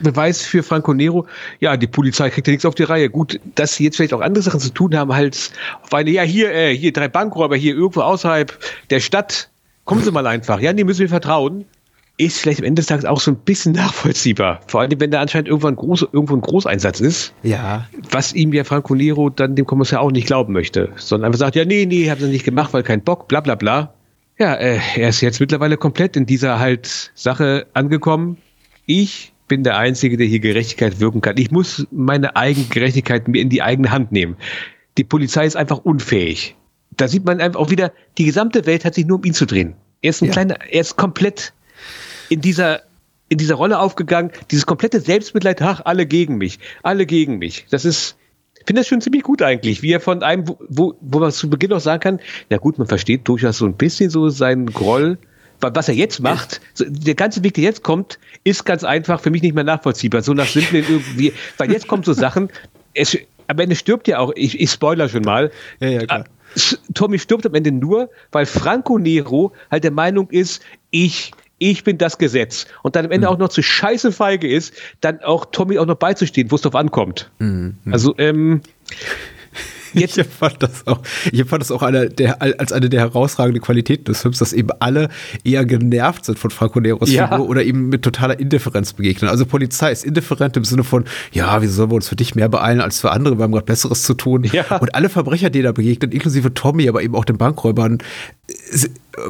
Beweis für Franco Nero. Ja, die Polizei kriegt ja nichts auf die Reihe. Gut, dass sie jetzt vielleicht auch andere Sachen zu tun haben, halt auf eine, ja, hier, äh, hier drei Bankräuber, hier irgendwo außerhalb der Stadt. Kommen Sie mal einfach. Ja, die müssen wir vertrauen. Ist vielleicht am Ende des Tages auch so ein bisschen nachvollziehbar. Vor allem, wenn da anscheinend irgendwo ein, Groß, irgendwo ein Großeinsatz ist. Ja. Was ihm ja Franco Nero dann dem Kommissar auch nicht glauben möchte. Sondern einfach sagt, ja, nee, nee, haben sie nicht gemacht, weil kein Bock, bla, bla, bla. Ja, äh, er ist jetzt mittlerweile komplett in dieser halt Sache angekommen. Ich bin der Einzige, der hier Gerechtigkeit wirken kann. Ich muss meine eigene Gerechtigkeit mir in die eigene Hand nehmen. Die Polizei ist einfach unfähig. Da sieht man einfach auch wieder, die gesamte Welt hat sich nur um ihn zu drehen. Er ist ein Ja. kleiner, er ist komplett in dieser, in dieser Rolle aufgegangen. Dieses komplette Selbstmitleid, ach, alle gegen mich, alle gegen mich. Das ist, ich finde das schon ziemlich gut eigentlich, wie er von einem, wo, wo, wo man zu Beginn auch sagen kann, na gut, man versteht durchaus so ein bisschen so seinen Groll, was er jetzt macht, der ganze Weg, der jetzt kommt, ist ganz einfach für mich nicht mehr nachvollziehbar. So nach simplen [laughs] irgendwie, weil jetzt kommen so Sachen, es, am Ende stirbt ja auch, ich, ich spoiler schon mal, Ja, ja, klar. S- Tommy stirbt am Ende nur, weil Franco Nero halt der Meinung ist, ich, ich bin das Gesetz. Und dann am Ende auch noch zu scheiße feige ist, dann auch Tommy auch noch beizustehen, wo es drauf ankommt. Also, ähm, [laughs] Ich fand das auch, ich fand das auch eine der, als eine der herausragenden Qualitäten des Films, dass eben alle eher genervt sind von Franco Neros Ja. Figur oder ihm mit totaler Indifferenz begegnen. Also Polizei ist indifferent im Sinne von, ja, wieso sollen wir uns für dich mehr beeilen als für andere, wir haben gerade Besseres zu tun. Ja. Und alle Verbrecher, die da begegnen, inklusive Tommy, aber eben auch den Bankräubern,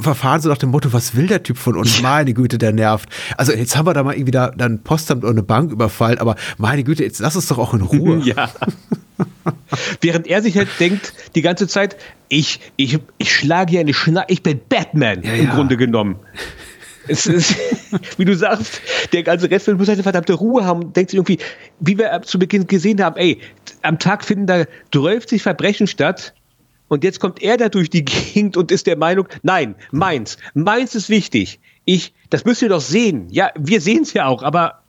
verfahren so nach dem Motto, was will der Typ von uns? Meine Güte, der nervt. Also jetzt haben wir da mal irgendwie da, da ein Postamt oder eine Bank überfallen, aber meine Güte, jetzt lass uns doch auch in Ruhe. ja. Während er sich halt denkt, die ganze Zeit, ich, ich, ich schlage hier eine Schna ich bin Batman Ja, im ja. Grunde genommen. Es ist, [laughs] wie du sagst, der ganze Rest muss halt eine verdammte Ruhe haben und denkt sich irgendwie, wie wir zu Beginn gesehen haben, ey, am Tag finden da 30 Verbrechen statt und jetzt kommt er da durch die Gegend und ist der Meinung, nein, meins, meins ist wichtig. Ich, das müsst ihr doch sehen. Ja, wir sehen es ja auch, aber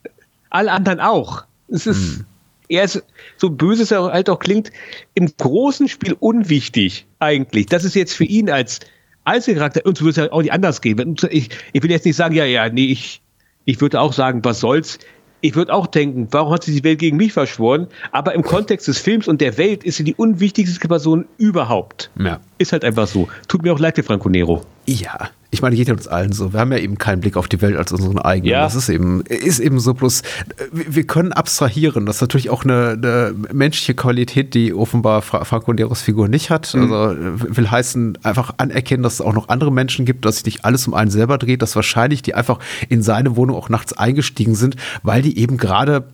alle anderen auch. Es ist, er ist, so böse es er halt auch klingt, im großen Spiel unwichtig eigentlich. Das ist jetzt für ihn als Einzelcharakter, uns würde es ja auch nicht anders gehen. Ich, ich will jetzt nicht sagen, ja, ja, nee, ich, ich würde auch sagen, was soll's. Ich würde auch denken, warum hat sich die Welt gegen mich verschworen? Aber im Kontext des Films und der Welt ist sie die unwichtigste Person überhaupt. Ja. Ist halt einfach so. Tut mir auch leid Franco Nero. Ja, ich meine, geht ja uns allen so. Wir haben ja eben keinen Blick auf die Welt als unseren eigenen. Ja. Das ist eben, ist eben so bloß, äh, wir können abstrahieren. Das ist natürlich auch eine, eine menschliche Qualität, die offenbar Fra Franco Neros Figur nicht hat. Mhm. Also will heißen, einfach anerkennen, dass es auch noch andere Menschen gibt, dass sich nicht alles um einen selber dreht, dass wahrscheinlich die einfach in seine Wohnung auch nachts eingestiegen sind, weil die eben gerade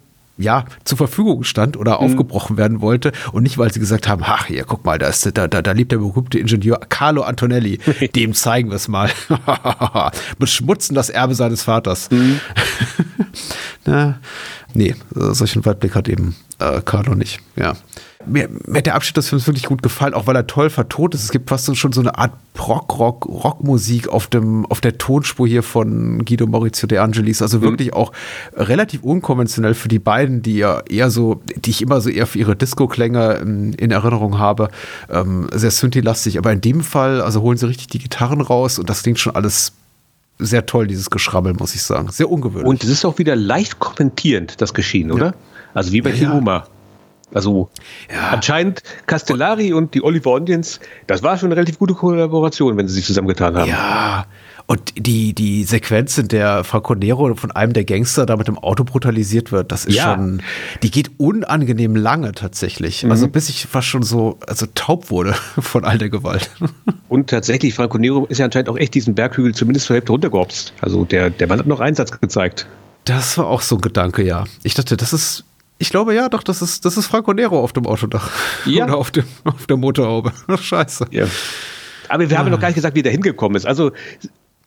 ja, zur Verfügung stand oder Mhm. aufgebrochen werden wollte und nicht, weil sie gesagt haben, ach, hier, guck mal, da, ist, da, da, da lebt der berühmte Ingenieur Carlo Antonelli, [laughs] dem zeigen wir es mal. [laughs] Beschmutzen das Erbe seines Vaters. Mhm. [laughs] Na, nee, äh, solchen Weitblick hat eben äh, Carlo nicht, ja. Mir, mir hat der Abschnitt des Films wirklich gut gefallen, auch weil er toll vertont ist. Es gibt fast schon so eine Art Prog-Rock, Rockmusik auf dem, auf der Tonspur hier von Guido Maurizio De Angelis. Also wirklich auch relativ unkonventionell für die beiden, die ja eher so, die ich immer so eher für ihre Disco-Klänge in, in Erinnerung habe. Ähm, sehr Synthi-lastig. Aber in dem Fall, also holen sie richtig die Gitarren raus und das klingt schon alles sehr toll, dieses Geschrabbel, muss ich sagen. Sehr ungewöhnlich. Und es ist auch wieder leicht kommentierend, das Geschehen, oder? Also wie bei Ja. Hiruma. Also Ja. anscheinend Castellari und die Oliver Onions, das war schon eine relativ gute Kollaboration, wenn sie sich zusammengetan haben. Ja, und die, die Sequenz, in der Franco Nero von einem der Gangster da mit dem Auto brutalisiert wird, das ist Ja. schon, die geht unangenehm lange tatsächlich. Also bis ich fast schon so, also taub wurde [laughs] von all der Gewalt. Und tatsächlich, Franco Nero ist ja anscheinend auch echt diesen Berghügel zumindest zur Hälfte runtergehopst. Also der, der Mann hat noch Einsatz gezeigt. Das war auch so ein Gedanke, ja. Ich dachte, das ist, ich glaube ja, doch, das ist, das ist Franco Nero auf dem Autodach. Ja. [laughs] Oder auf, dem, auf der Motorhaube. [laughs] Scheiße. Ja. Aber wir haben ja noch gar nicht gesagt, wie der hingekommen ist. Also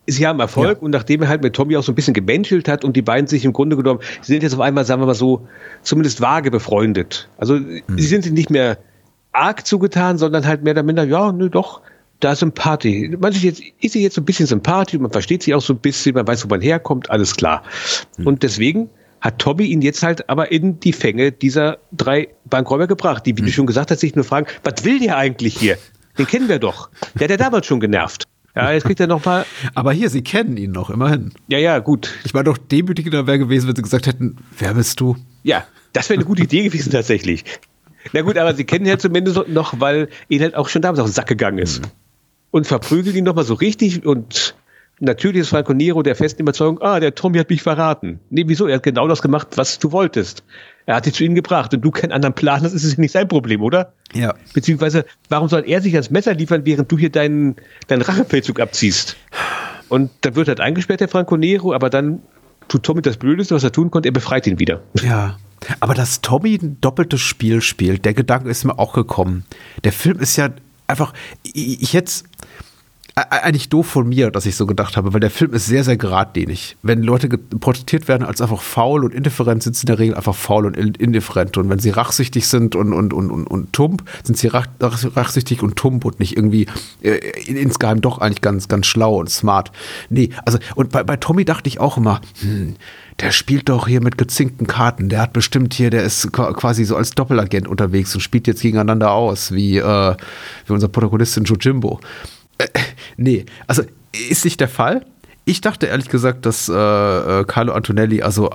sie haben Erfolg und nachdem er halt mit Tommy auch so ein bisschen gemenschelt hat und die beiden sich im Grunde genommen, sie sind jetzt auf einmal, sagen wir mal so, zumindest vage befreundet. Also sie sind sich nicht mehr arg zugetan, sondern halt mehr oder minder, ja, nö, doch, da ist Sympathie. Man ist jetzt, ist sie jetzt so ein bisschen Sympathie, man versteht sich auch so ein bisschen, man weiß, wo man herkommt, alles klar. Und deswegen hat Tommy ihn jetzt halt aber in die Fänge dieser drei Bankräuber gebracht, die, wie du schon gesagt hast, sich nur fragen, was will der eigentlich hier? Den kennen wir doch. Der hat ja damals schon genervt. Ja, jetzt kriegt er noch mal. [laughs] Aber hier, sie kennen ihn noch, immerhin. Ja, ja, gut. Ich meine, doch demütigender wäre gewesen, wenn sie gesagt hätten, wer bist du? Ja, das wäre eine gute Idee gewesen tatsächlich. Na gut, aber sie kennen ihn ja zumindest noch, weil ihnen halt auch schon damals auf den Sack gegangen ist. Und verprügeln ihn nochmal so richtig und natürlich ist Franco Nero der festen Überzeugung, ah, der Tommy hat mich verraten. Nee, wieso? Er hat genau das gemacht, was du wolltest. Er hat dich zu ihnen gebracht und du keinen anderen Plan, das ist nicht sein Problem, oder? Ja. Beziehungsweise, warum soll er sich ans Messer liefern, während du hier deinen, deinen Rachefeldzug abziehst? Und dann wird halt eingesperrt, der Franco Nero, aber dann tut Tommy das Blödeste, was er tun konnte, er befreit ihn wieder. Ja. Aber dass Tommy ein doppeltes Spiel spielt, der Gedanke ist mir auch gekommen. Der Film ist ja einfach, ich, ich jetzt eigentlich doof von mir, dass ich so gedacht habe, weil der Film ist sehr, sehr geradlinig. Wenn Leute porträtiert werden als einfach faul und indifferent, sind sie in der Regel einfach faul und indifferent. Und wenn sie rachsüchtig sind und, und, und, und, und tump, sind sie rach, rachsüchtig und tump und nicht irgendwie äh, insgeheim doch eigentlich ganz, ganz schlau und smart. Nee, also, und bei, bei Tommy dachte ich auch immer, hm, der spielt doch hier mit gezinkten Karten. Der hat bestimmt hier, der ist quasi so als Doppelagent unterwegs und spielt jetzt gegeneinander aus, wie, äh, wie unser Protagonist in Jojimbo. Äh, nee, also ist nicht der Fall. Ich dachte ehrlich gesagt, dass äh, äh Carlo Antonelli also äh,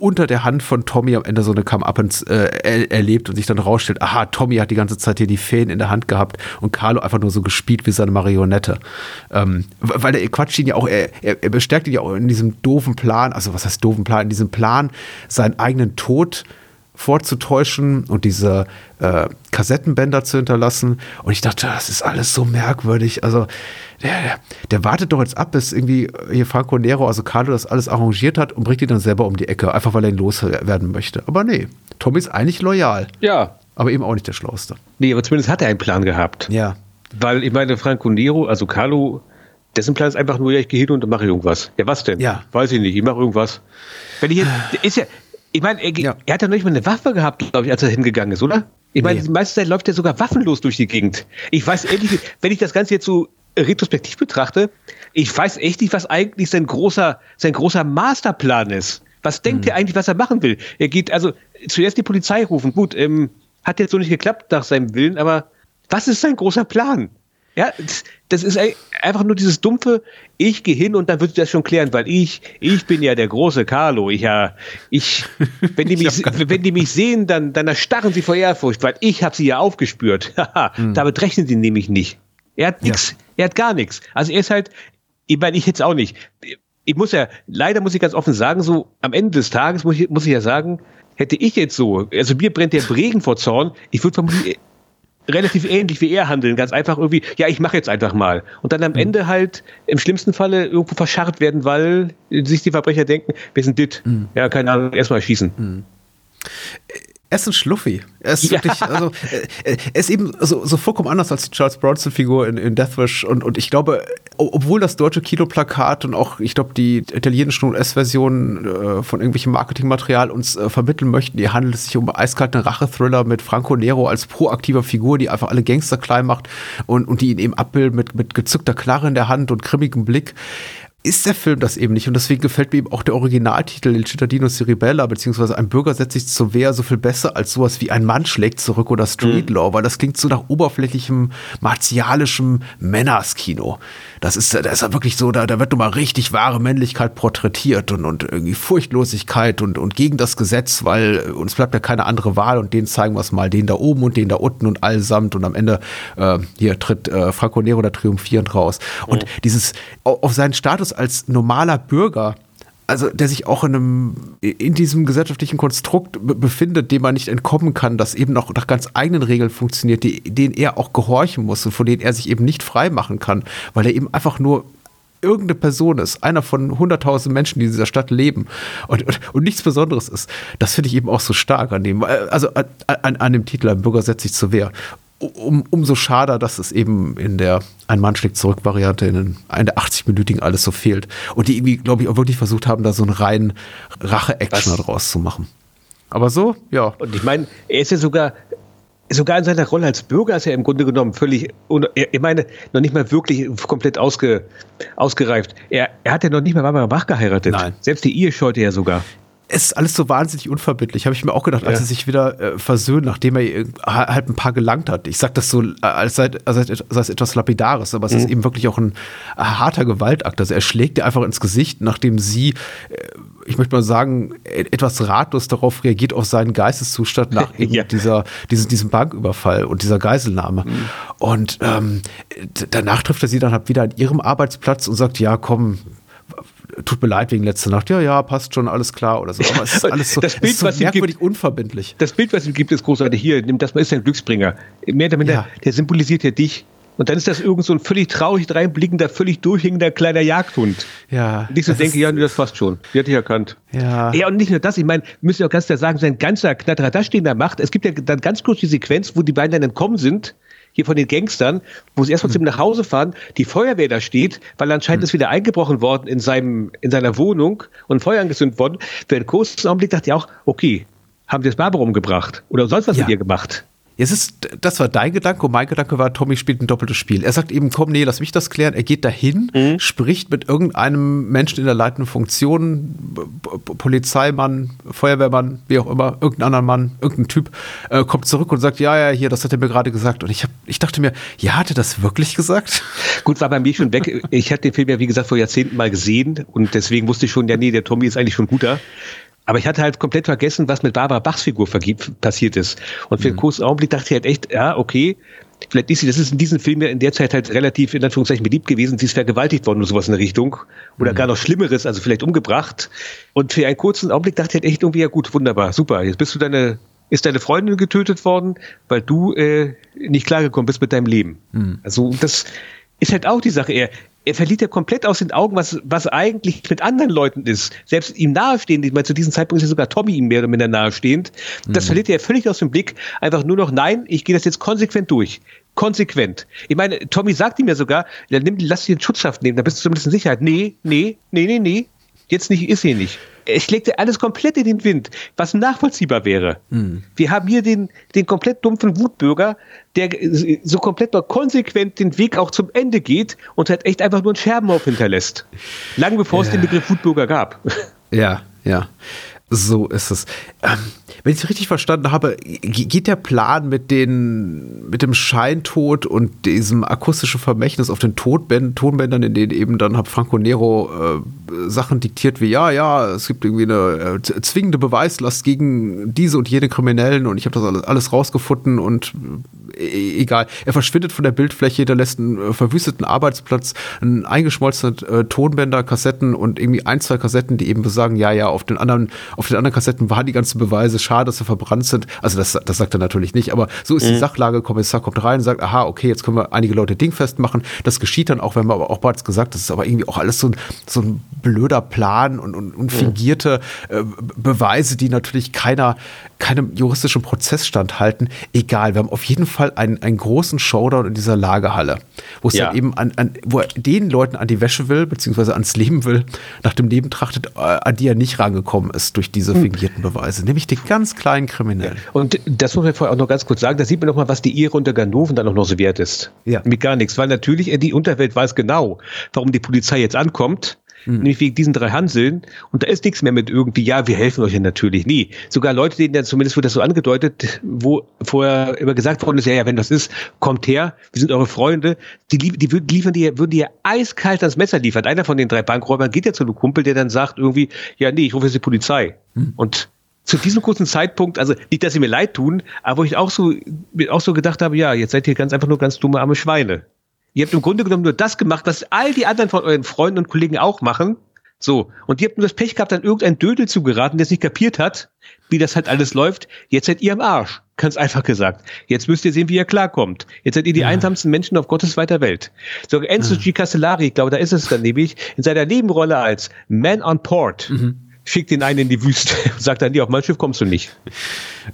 unter der Hand von Tommy am Ende so eine Come-Up äh, er erlebt und sich dann rausstellt, aha, Tommy hat die ganze Zeit hier die Fäden in der Hand gehabt und Carlo einfach nur so gespielt wie seine Marionette. Ähm, weil der quatscht ihn ja auch, er, er, bestärkt ihn ja auch in diesem doofen Plan, also was heißt doofen Plan, in diesem Plan, seinen eigenen Tod vorzutäuschen und diese äh, Kassettenbänder zu hinterlassen. Und ich dachte, das ist alles so merkwürdig. Also, der, der wartet doch jetzt ab, bis irgendwie hier Franco Nero, also Carlo, das alles arrangiert hat und bringt ihn dann selber um die Ecke, einfach weil er ihn loswerden möchte. Aber nee, Tommy ist eigentlich loyal. Ja. Aber eben auch nicht der Schlauste. Nee, aber zumindest hat er einen Plan gehabt. Ja. Weil ich meine, Franco Nero, also Carlo, dessen Plan ist einfach nur, ja, ich gehe hin und mache irgendwas. Ja, was denn? Ja. Weiß ich nicht, ich mache irgendwas. Wenn ich jetzt, ist ja, ich meine, er, ja. er, hat ja noch nicht mal eine Waffe gehabt, glaube ich, als er hingegangen ist, oder? Ich meine, nee. die meiste Zeit läuft er sogar waffenlos durch die Gegend. Ich weiß ehrlich, wenn ich das Ganze jetzt so retrospektiv betrachte, ich weiß echt nicht, was eigentlich sein großer, sein großer Masterplan ist. Was denkt hm. er eigentlich, was er machen will? Er geht also zuerst die Polizei rufen. Gut, ähm, hat jetzt so nicht geklappt nach seinem Willen, aber was ist sein großer Plan? Ja, das ist einfach nur dieses dumpfe, ich gehe hin und dann wird das schon klären, weil ich, ich bin ja der große Carlo. Ich ja, ich, wenn die [laughs] mich, wenn die mich [laughs] sehen, dann, dann erstarren sie vor Ehrfurcht, weil ich habe sie ja aufgespürt. [laughs] hm. Damit rechnen sie nämlich nicht. Er hat nichts, ja. er hat gar nichts. Also er ist halt, ich meine, ich jetzt auch nicht. Ich muss ja, leider muss ich ganz offen sagen, so am Ende des Tages muss ich, muss ich ja sagen, hätte ich jetzt so, also mir brennt der Regen vor Zorn, ich würde vermutlich relativ ähnlich wie er handeln. Ganz einfach irgendwie, ja, ich mache jetzt einfach mal. Und dann am mhm. Ende halt im schlimmsten Falle irgendwo verscharrt werden, weil sich die Verbrecher denken, wir sind dit. Mhm. Ja, keine Ahnung, erstmal schießen. Mhm. Er ist ein Schluffi. Er ist ja. wirklich, also, er ist eben so, so vollkommen anders als die Charles Bronson-Figur in, in Deathwish. Und, und ich glaube, obwohl das deutsche Kinoplakat und auch, ich glaube, die italienischen US-Versionen äh, von irgendwelchem Marketingmaterial uns äh, vermitteln möchten, hier handelt es sich um eiskalten Rachethriller mit Franco Nero als proaktiver Figur, die einfach alle Gangster klein macht und, und die ihn eben abbildet mit, mit gezückter Knarre in der Hand und grimmigem Blick ist der Film das eben nicht. Und deswegen gefällt mir eben auch der Originaltitel Il Cittadino si ribella, beziehungsweise ein Bürger setzt sich zur Wehr so viel besser als sowas wie ein Mann schlägt zurück oder Street mhm. Law, weil das klingt so nach oberflächlichem, martialischem Männerskino. Das ist, das ist wirklich so, da, da wird nun mal richtig wahre Männlichkeit porträtiert und, und irgendwie Furchtlosigkeit und, und gegen das Gesetz, weil uns bleibt ja keine andere Wahl und den zeigen wir es mal, den da oben und den da unten und allesamt und am Ende äh, hier tritt äh, Franco Nero da triumphierend raus. Und mhm. dieses auf seinen Status als normaler Bürger, also der sich auch in einem in diesem gesellschaftlichen Konstrukt befindet, dem man nicht entkommen kann, das eben noch nach ganz eigenen Regeln funktioniert, die, denen er auch gehorchen muss und von denen er sich eben nicht frei machen kann, weil er eben einfach nur irgendeine Person ist, einer von hunderttausend Menschen, die in dieser Stadt leben und, und, und nichts Besonderes ist. Das finde ich eben auch so stark an dem, also an, an, an dem Titel, ein Bürger setzt sich zur Wehr um, umso schade, dass es eben in der Ein Mann schlägt zurück Variante in einer 80-minütigen alles so fehlt. Und die irgendwie, glaube ich, auch wirklich versucht haben, da so einen reinen Rache-Action draus zu machen. Aber so, ja. Und ich meine, er ist ja sogar, sogar in seiner Rolle als Bürger ist er im Grunde genommen völlig, ich meine, noch nicht mal wirklich komplett ausge, ausgereift. Er, er hat ja noch nicht mal Barbara Bach geheiratet. Nein. Selbst die Ehe scheute er sogar. Es ist alles so wahnsinnig unverbindlich. Habe ich mir auch gedacht, als Ja. sie sich wieder äh, versöhnen, nachdem er ihr halt ein paar gelangt hat. Ich sage das so, äh, als sei, es etwas Lapidares, aber es Mhm. ist eben wirklich auch ein äh, harter Gewaltakt. Also er schlägt ihr einfach ins Gesicht, nachdem sie, äh, ich möchte mal sagen, e- etwas ratlos darauf reagiert, auf seinen Geisteszustand nach [laughs] eben Ja. dieser, diesem, diesem Banküberfall und dieser Geiselnahme. Mhm. Und ähm, danach trifft er sie dann halt wieder an ihrem Arbeitsplatz und sagt, ja, komm, tut mir leid wegen letzter Nacht. Ja, ja, passt schon, alles klar oder so. Aber es ist [laughs] alles so, das Bild, ist so was ihm gibt- merkwürdig unverbindlich. Das Bild, was ihm gibt, ist großartig. Hier, nimm das mal, ist ein Glücksbringer. Mehr minder, Ja. der symbolisiert ja dich. Und dann ist das irgend so ein völlig traurig reinblickender, völlig durchhängender kleiner Jagdhund. Ja. Und ich so denke, ja, nee, das passt schon. Die hat dich erkannt. Ja. Ja, und nicht nur das, ich meine, müssen wir auch ganz klar sagen, sein ganzer Knatteradatsch, den er macht, es gibt ja dann ganz kurz die Sequenz, wo die beiden dann entkommen sind, hier von den Gangstern, wo sie erstmal zu ihm nach Hause fahren, die Feuerwehr da steht, weil anscheinend ist wieder eingebrochen worden in, seinem, in seiner Wohnung und Feuer angezündet worden. Für einen kurzen Augenblick dachte ich auch, okay, haben sie das Barbara umgebracht oder sonst was Ja. mit ihr gemacht? Es ist, das war dein Gedanke und mein Gedanke war, Tommy spielt ein doppeltes Spiel. Er sagt eben, komm, nee, lass mich das klären. Er geht dahin, Mhm. spricht mit irgendeinem Menschen in der leitenden Funktion, Polizeimann, Feuerwehrmann, wie auch immer, irgendein anderer Mann, irgendein Typ, äh, kommt zurück und sagt, ja, ja, hier, das hat er mir gerade gesagt. Und ich, hab, ich dachte mir, ja, hat er das wirklich gesagt? Gut, war bei mir schon weg. Ich hatte den Film ja, wie gesagt, vor Jahrzehnten mal gesehen und deswegen wusste ich schon, ja, nee, der Tommy ist eigentlich schon guter. Aber ich hatte halt komplett vergessen, was mit Barbara Bachs Figur passiert ist. Und für einen kurzen Augenblick dachte ich halt echt, ja, okay, vielleicht ist sie, das ist in diesem Film ja in der Zeit halt relativ, in Anführungszeichen, beliebt gewesen. Sie ist vergewaltigt worden oder sowas in der Richtung. Oder gar noch Schlimmeres, also vielleicht umgebracht. Und für einen kurzen Augenblick dachte ich halt echt irgendwie, ja gut, wunderbar, super, jetzt bist du deine, ist deine Freundin getötet worden, weil du äh, nicht klargekommen bist mit deinem Leben. Also das ist halt auch die Sache. Er, er verliert ja komplett aus den Augen, was, was eigentlich mit anderen Leuten ist. Selbst ihm nahestehend, ich meine, zu diesem Zeitpunkt ist ja sogar Tommy ihm mehr oder minder nahestehend. Das verliert er völlig aus dem Blick. Einfach nur noch, nein, ich gehe das jetzt konsequent durch. Konsequent. Ich meine, Tommy sagt ihm ja sogar, ja, nimm, lass dir den Schutzschaft nehmen, da bist du zumindest in Sicherheit. Nee, nee, nee, nee, nee. Jetzt nicht, ist hier nicht. Schlägt ja alles komplett in den Wind, was nachvollziehbar wäre. Wir haben hier den, den komplett dumpfen Wutbürger, der so komplett noch konsequent den Weg auch zum Ende geht und halt echt einfach nur einen Scherbenhaufen hinterlässt. Lang bevor es Ja. den Begriff Wutbürger gab. Ja, ja. So ist es. Ähm, wenn ich es richtig verstanden habe, ge- geht der Plan mit, den, mit dem Scheintod und diesem akustischen Vermächtnis auf den Tonbänd Tonbändern, in denen eben dann hat Franco Nero äh, Sachen diktiert wie, ja, ja, es gibt irgendwie eine äh, zwingende Beweislast gegen diese und jene Kriminellen und ich habe das alles, alles rausgefunden und egal. Er verschwindet von der Bildfläche, hinterlässt einen äh, verwüsteten Arbeitsplatz, einen eingeschmolzenen äh, Tonbänder, Kassetten und irgendwie ein, zwei Kassetten, die eben besagen, ja, ja, auf den anderen, auf den anderen Kassetten waren die ganzen Beweise, schade, dass sie verbrannt sind. Also das, das sagt er natürlich nicht, aber so ist die Sachlage. Kommissar kommt rein und sagt, aha, okay, jetzt können wir einige Leute dingfest machen. Das geschieht dann auch, wenn man aber auch bereits gesagt, das ist aber irgendwie auch alles so ein, so ein blöder Plan und, und, und fingierte äh, Beweise, die natürlich keiner, keinem juristischen Prozess standhalten. Egal, wir haben auf jeden Fall einen, einen großen Showdown in dieser Lagerhalle, wo es Ja. dann eben an, an, wo er den Leuten an die Wäsche will, beziehungsweise ans Leben will, nach dem Leben trachtet, äh, an die er nicht rangekommen ist durch diese fingierten Beweise, nämlich den ganz kleinen Kriminellen. Und das muss man vorher auch noch ganz kurz sagen, da sieht man noch mal, was die Ehre unter Ganoven dann auch noch so wert ist. Ja. Mit gar nichts, weil natürlich äh, die Unterwelt weiß genau, warum die Polizei jetzt ankommt. Nämlich wegen diesen drei Hanseln. Und da ist nichts mehr mit irgendwie, ja, wir helfen euch ja natürlich. Nee. Sogar Leute, denen ja zumindest wird das so angedeutet, wo vorher immer gesagt worden ist, ja, ja, wenn das ist, kommt her, wir sind eure Freunde. Die, die würden liefern, die würden dir eiskalt ans Messer liefern. Einer von den drei Bankräubern geht ja zu einem Kumpel, der dann sagt irgendwie, ja, nee, ich rufe jetzt die Polizei. Und zu diesem kurzen Zeitpunkt, also nicht, dass sie mir leid tun, aber wo ich auch so, auch so gedacht habe, ja, jetzt seid ihr ganz einfach nur ganz dumme arme Schweine. Ihr habt im Grunde genommen nur das gemacht, was all die anderen von euren Freunden und Kollegen auch machen. So. Und ihr habt nur das Pech gehabt, an irgendein Dödel zu geraten, der es nicht kapiert hat, wie das halt alles läuft. Jetzt seid ihr am Arsch. Ganz einfach gesagt. Jetzt müsst ihr sehen, wie ihr klarkommt. Jetzt seid ihr die einsamsten Menschen auf Gottes weiter Welt. Sogar Enzo G. Castellari, ich glaube, da ist es dann nämlich, in seiner Nebenrolle als Man on Port, schickt den einen in die Wüste [laughs] und sagt dann, nee, auf mein Schiff kommst du nicht.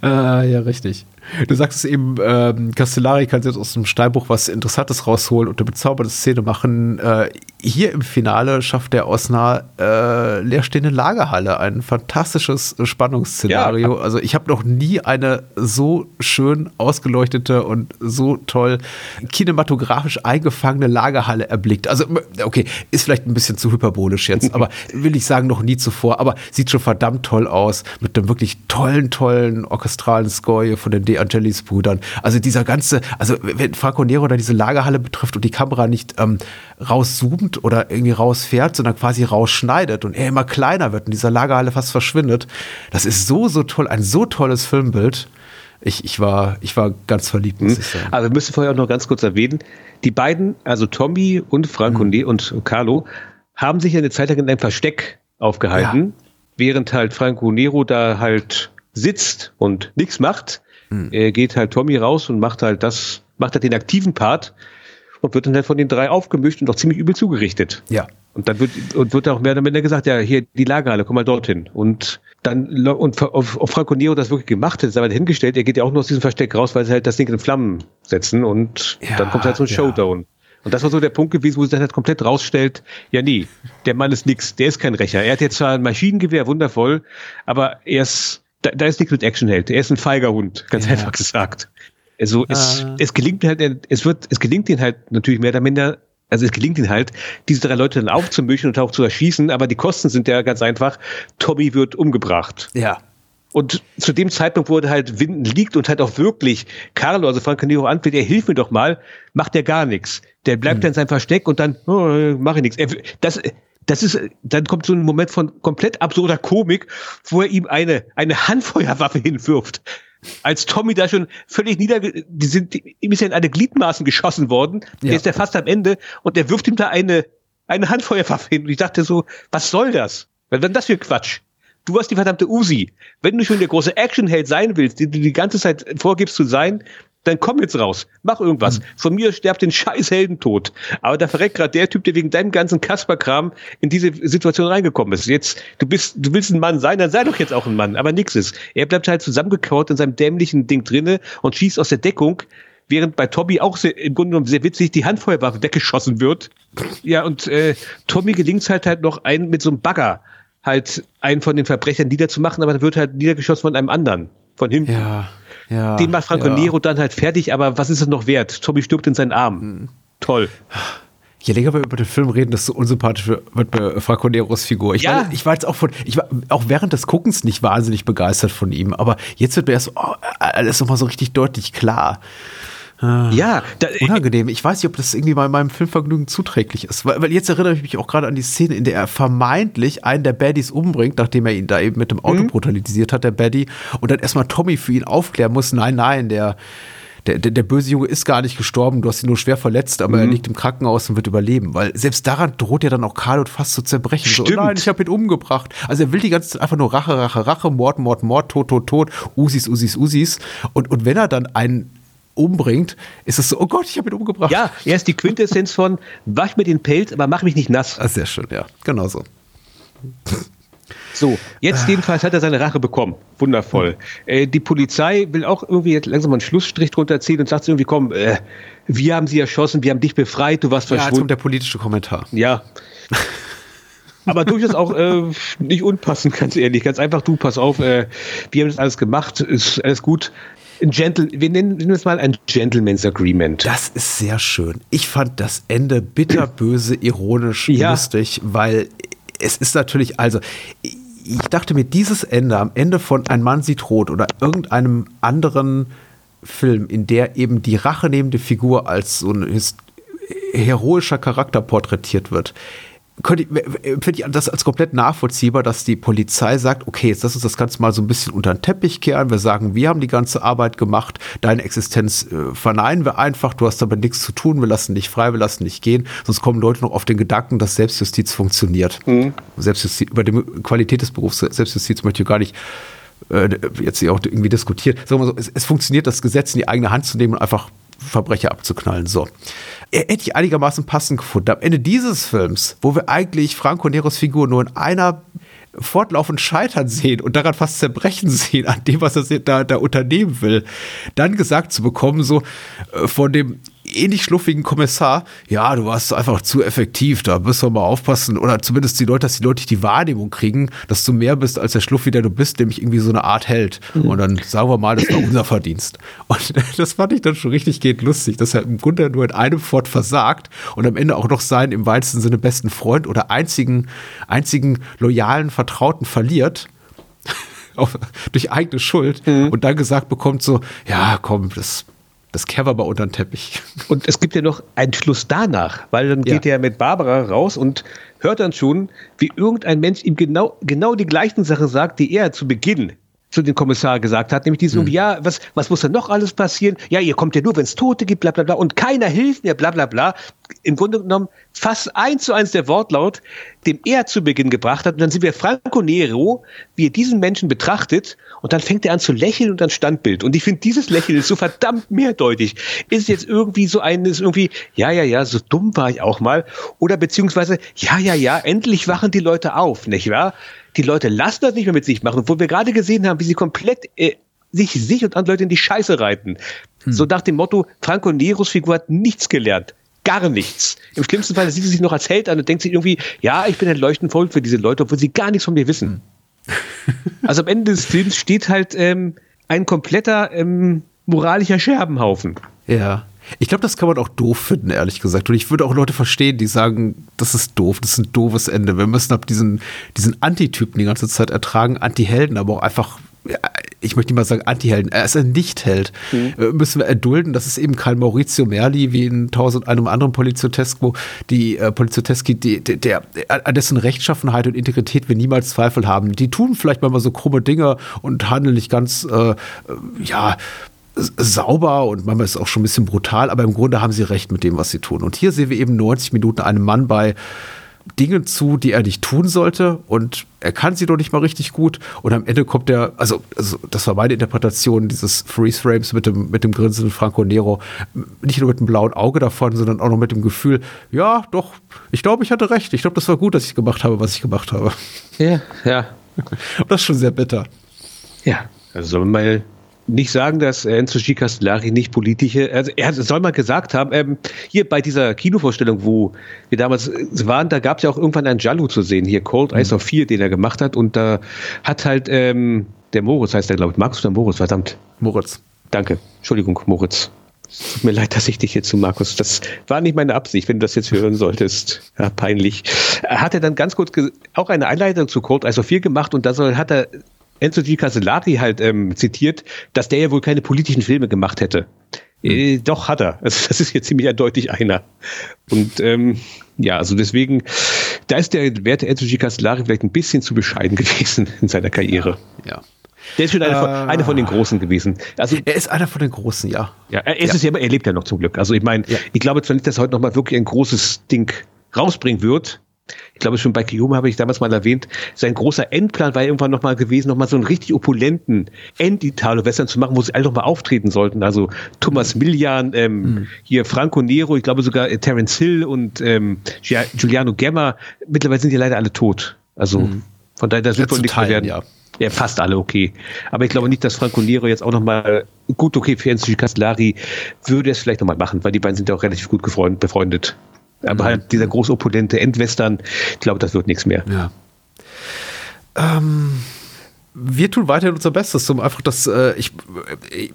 Ah, ja, richtig. Du sagst es eben, ähm, Castellari kann jetzt aus dem Steinbruch was Interessantes rausholen und eine bezaubernde Szene machen. Äh, hier im Finale schafft er aus einer äh, leerstehenden Lagerhalle ein fantastisches Spannungsszenario. Ja. Also ich habe noch nie eine so schön ausgeleuchtete und so toll kinematografisch eingefangene Lagerhalle erblickt. Also okay, ist vielleicht ein bisschen zu hyperbolisch jetzt, [laughs] aber will ich sagen, noch nie zuvor. Aber sieht schon verdammt toll aus mit einem wirklich tollen, tollen orchestralen Score von den De Angelis Brüdern. Also dieser ganze, also wenn Franco Nero da diese Lagerhalle betrifft und die Kamera nicht ähm, rauszoomt oder irgendwie rausfährt, sondern quasi rausschneidet und er immer kleiner wird und dieser Lagerhalle fast verschwindet. Das ist so, so toll, ein so tolles Filmbild. Ich, ich, war, ich war ganz verliebt, muss ich sagen. Aber wir müssen vorher auch noch ganz kurz erwähnen, die beiden, also Tommy und Franco Mhm. Ne- und Carlo, haben sich eine Zeit lang in einem Versteck aufgehalten, während halt Franco Nero da halt sitzt und nichts macht. Mhm. Äh, geht halt Tommy raus und macht halt das, macht halt den aktiven Part und wird dann halt von den drei aufgemischt und auch ziemlich übel zugerichtet. Ja. Und dann wird, und wird auch mehr oder weniger gesagt, ja, hier die Lagerhalle, komm mal dorthin. Und dann, und auf, auf Franco Nero das wirklich gemacht hat, ist aber hingestellt, er geht ja auch nur aus diesem Versteck raus, weil sie halt das Ding in Flammen setzen und Ja, dann kommt halt so ein ja. Showdown. Und das war so der Punkt gewesen, wo sich dann halt komplett rausstellt, ja nee, der Mann ist nix, der ist kein Rächer. Er hat jetzt zwar ein Maschinengewehr, wundervoll, aber er ist, da, da ist nichts mit Actionheld. Er ist ein feiger Hund, ganz Ja. einfach gesagt. Also es, Ah. es gelingt halt, es wird, es gelingt ihnen halt natürlich mehr oder minder, also es gelingt ihnen halt, diese drei Leute dann aufzumischen und auch zu erschießen, aber die Kosten sind ja ganz einfach. Tommy wird umgebracht. Ja. Und zu dem Zeitpunkt, wo er halt Winden liegt und halt auch wirklich Carlo, also Franco Nero anfällt, er hilft mir doch mal, macht er gar nichts. Der bleibt dann in seinem Versteck und dann, oh, mach ich nichts. Er, das, das ist, dann kommt so ein Moment von komplett absurder Komik, wo er ihm eine, eine Handfeuerwaffe hinwirft. Als Tommy da schon völlig nieder, die sind, die, ihm ist ja in eine Gliedmaßen geschossen worden, Ja. der ist ja fast am Ende und der wirft ihm da eine, eine Handfeuerwaffe hin. Und ich dachte so, was soll das? Was denn das für Quatsch? Du hast die verdammte Uzi. Wenn du schon der große Actionheld sein willst, den du die ganze Zeit vorgibst zu sein, dann komm jetzt raus. Mach irgendwas. Von mir sterbt den scheiß Heldentod. Aber da verreckt gerade der Typ, der wegen deinem ganzen Kasperkram in diese Situation reingekommen ist. Jetzt, du bist, du willst ein Mann sein, dann sei doch jetzt auch ein Mann. Aber nix ist. Er bleibt halt zusammengekauert in seinem dämlichen Ding drinne und schießt aus der Deckung, während bei Tommy auch sehr, im Grunde genommen sehr witzig die Handfeuerwaffe weggeschossen wird. Ja, und äh, Tommy gelingt halt halt noch einen mit so einem Bagger halt einen von den Verbrechern niederzumachen, aber dann wird halt niedergeschossen von einem anderen. Von hinten. Ja. Ja Den macht Franco ja. Nero dann halt fertig, aber was ist es noch wert? Tommy stirbt in seinen Arm. Hm. Toll. Je länger wir über den Film reden, desto unsympathischer wird mir Franco Neros Figur. Ich, Ja. war, ich war jetzt auch von, ich war auch während des Guckens nicht wahnsinnig begeistert von ihm, aber jetzt wird mir erst oh, alles nochmal so richtig deutlich klar. Ja, da, Unangenehm. Ich weiß nicht, ob das irgendwie bei meinem Filmvergnügen zuträglich ist. Weil, weil jetzt erinnere ich mich auch gerade an die Szene, in der er vermeintlich einen der Baddies umbringt, nachdem er ihn da eben mit dem Auto brutalisiert hat, der Baddie, und dann erstmal Tommy für ihn aufklären muss, nein, nein, der, der, der, der böse Junge ist gar nicht gestorben, du hast ihn nur schwer verletzt, aber er liegt im Krankenhaus und wird überleben. Weil selbst daran droht ja dann auch Carlo fast zu zerbrechen. So, Stimmt. oh nein, ich habe ihn umgebracht. Also er will die ganze Zeit einfach nur Rache, Rache, Rache, Mord, Mord, Mord, Tod, Tod, Tod, Usis, Usis, Usis. Und, und wenn er dann einen umbringt, ist es so, oh Gott, ich habe ihn umgebracht. ja, er ist die Quintessenz von wasch mir den Pelz, aber mach mich nicht nass. Ah, sehr schön, ja, genau so. So, Ah. jetzt jedenfalls hat er seine Rache bekommen. Wundervoll. Äh, die Polizei will auch irgendwie jetzt langsam mal einen Schlussstrich drunter ziehen und sagt irgendwie, komm, äh, wir haben sie erschossen, wir haben dich befreit, du warst Ja, jetzt verschwunden. kommt der politische Kommentar. Ja. [laughs] Aber durchaus auch äh, nicht unpassend, [laughs] ganz ehrlich. Ganz einfach, du, pass auf, äh, wir haben das alles gemacht, ist alles gut. Ein Gentle, wir nennen, nennen es mal ein Gentleman's Agreement. Das ist sehr schön. Ich fand das Ende bitterböse, [clears throat] ironisch, Ja. lustig, weil es ist natürlich, also ich dachte mir, dieses Ende am Ende von Ein Mann sieht rot oder irgendeinem anderen Film, in der eben die rachenehmende Figur als so ein heroischer Charakter porträtiert wird, könnte finde ich das als komplett nachvollziehbar, dass die Polizei sagt, okay, jetzt lass uns das Ganze mal so ein bisschen unter den Teppich kehren. Wir sagen, wir haben die ganze Arbeit gemacht, deine Existenz äh, verneinen wir einfach, du hast damit nichts zu tun, wir lassen dich frei, wir lassen dich gehen. Sonst kommen Leute noch auf den Gedanken, dass Selbstjustiz funktioniert. Selbstjustiz, über die Qualität des Berufs Selbstjustiz möchte ich gar nicht äh, jetzt hier auch irgendwie diskutieren. Sagen wir so, es, es funktioniert, das Gesetz in die eigene Hand zu nehmen und einfach Verbrecher abzuknallen. So. Hätte ich einigermaßen passend gefunden. Am Ende dieses Films, wo wir eigentlich Franco Neros Figur nur in einer fortlaufend scheitern sehen und daran fast zerbrechen sehen an dem, was er da, da unternehmen will, dann gesagt zu bekommen, so äh, von dem ähnlich schluffigen Kommissar, ja, du warst einfach zu effektiv, da müssen wir mal aufpassen. Oder zumindest die Leute, dass die Leute die Wahrnehmung kriegen, dass du mehr bist als der Schluffi, der du bist, nämlich irgendwie so eine Art Held. Mhm. Und dann sagen wir mal, das war unser Verdienst. Und [laughs] das fand ich dann schon richtig geht lustig, dass er im Grunde nur in einem Fort versagt und am Ende auch noch seinen im weitesten Sinne besten Freund oder einzigen, einzigen loyalen Vertrauten verliert. [laughs] Auf, durch eigene Schuld mhm. und dann gesagt bekommt so, ja, komm, das das wir mal unter den Teppich. [laughs] Und es gibt ja noch einen Schluss danach, weil dann geht ja. er mit Barbara raus und hört dann schon, wie irgendein Mensch ihm genau, genau die gleichen Sachen sagt, die er zu Beginn zu dem Kommissar gesagt hat, nämlich dieses, mhm. ja, was, was muss denn noch alles passieren? Ja, ihr kommt ja nur, wenn es Tote gibt, bla bla bla, und keiner hilft mir, bla bla bla. Im Grunde genommen fast eins zu eins der Wortlaut, dem er zu Beginn gebracht hat. Und dann sind wir Franco Nero, wie er diesen Menschen betrachtet, und dann fängt er an zu lächeln und dann Standbild. Und ich finde, dieses Lächeln ist so verdammt mehrdeutig. Ist jetzt irgendwie so eines, irgendwie, ja, ja, ja, so dumm war ich auch mal. Oder beziehungsweise, ja, ja, ja, endlich wachen die Leute auf, nicht wahr? Die Leute lassen das nicht mehr mit sich machen, obwohl wir gerade gesehen haben, wie sie komplett äh, sich, sich und andere Leute in die Scheiße reiten. Hm. So nach dem Motto, Franco Neros Figur hat nichts gelernt. Gar nichts. Im schlimmsten Fall sieht sie sich noch als Held an und denkt sich irgendwie, ja, ich bin ein leuchtend Volk für diese Leute, obwohl sie gar nichts von mir wissen. Hm. [laughs] also am Ende des Films steht halt ähm, ein kompletter ähm, moralischer Scherbenhaufen. Ja. Ich glaube, das kann man auch doof finden, ehrlich gesagt. Und ich würde auch Leute verstehen, die sagen, das ist doof, das ist ein doofes Ende. Wir müssen ab diesen, diesen Antitypen die ganze Zeit ertragen, Anti-Helden, aber auch einfach, ich möchte nicht mal sagen Anti-Helden, er ist ein Nicht-Held. Mhm. Äh, müssen wir erdulden, das ist eben kein Maurizio Merli wie in tausend einem anderen Poliziotesco, die äh, Polizioteski, die, der, der, an dessen Rechtschaffenheit und Integrität wir niemals Zweifel haben. Die tun vielleicht mal so krumme Dinge und handeln nicht ganz, äh, äh ja, sauber und manchmal ist es auch schon ein bisschen brutal, aber im Grunde haben sie recht mit dem, was sie tun. Und hier sehen wir eben 90 Minuten einem Mann bei Dingen zu, die er nicht tun sollte und er kann sie doch nicht mal richtig gut und am Ende kommt er, also, also das war meine Interpretation dieses Freeze Frames mit dem, mit dem grinsenden Franco Nero, nicht nur mit dem blauen Auge davon, sondern auch noch mit dem Gefühl, ja, doch, ich glaube, ich hatte recht, ich glaube, das war gut, dass ich gemacht habe, was ich gemacht habe. Ja, ja. [laughs] Und das ist schon sehr bitter. Ja, also sollen wir mal nicht sagen, dass Enzo G. Castellari nicht politische, also er soll mal gesagt haben, ähm, hier bei dieser Kinovorstellung, wo wir damals waren, da gab es ja auch irgendwann einen Jallo zu sehen, hier Cold Ice mhm. of Fear, den er gemacht hat und da hat halt ähm, der Moritz, heißt der glaube ich, Markus oder Moritz, verdammt. Moritz. Danke, Entschuldigung, Moritz. Es tut mir leid, dass ich dich jetzt zu Markus. Das war nicht meine Absicht, wenn du das jetzt hören solltest. Ja, peinlich. Hat er dann ganz kurz auch eine Einleitung zu Cold Ice of Fear gemacht und da soll, hat er Enzo G. Castellari halt ähm, zitiert, dass der ja wohl keine politischen Filme gemacht hätte. Hm. Äh, doch hat er. Also das ist jetzt ziemlich eindeutig einer. Und ähm, ja, also deswegen, da ist der werte Enzo G. Castellari vielleicht ein bisschen zu bescheiden [laughs] gewesen in seiner Karriere. Ja. Der ist schon einer, von, äh, einer von den Großen gewesen. Also, er ist einer von den Großen, ja. Ja, er, ist ja. ja, er lebt ja noch zum Glück. Also ich meine, ja. ich glaube zwar nicht, dass er heute nochmal wirklich ein großes Ding rausbringen wird, ich glaube schon bei Kiyoma habe ich damals mal erwähnt, sein großer Endplan war irgendwann nochmal gewesen, nochmal so einen richtig opulenten End-Italo-Western zu machen, wo sie alle nochmal auftreten sollten. Also Thomas Millian, ähm, mhm. hier Franco Nero, ich glaube sogar äh, Terence Hill und ähm, Giuliano Gemma. Mittlerweile sind die leider alle tot. Also mhm. von daher, da wird wohl nichts mehr werden. Ja. Ja, fast alle okay. Aber ich glaube nicht, dass Franco Nero jetzt auch nochmal, gut, okay, für Enzo Castellari würde es vielleicht nochmal machen, weil die beiden sind ja auch relativ gut befreundet. Aber mhm. halt dieser großopulente Endwestern, ich glaube, das wird nichts mehr. Ja. Ähm, wir tun weiterhin unser Bestes, um einfach das, äh, ich,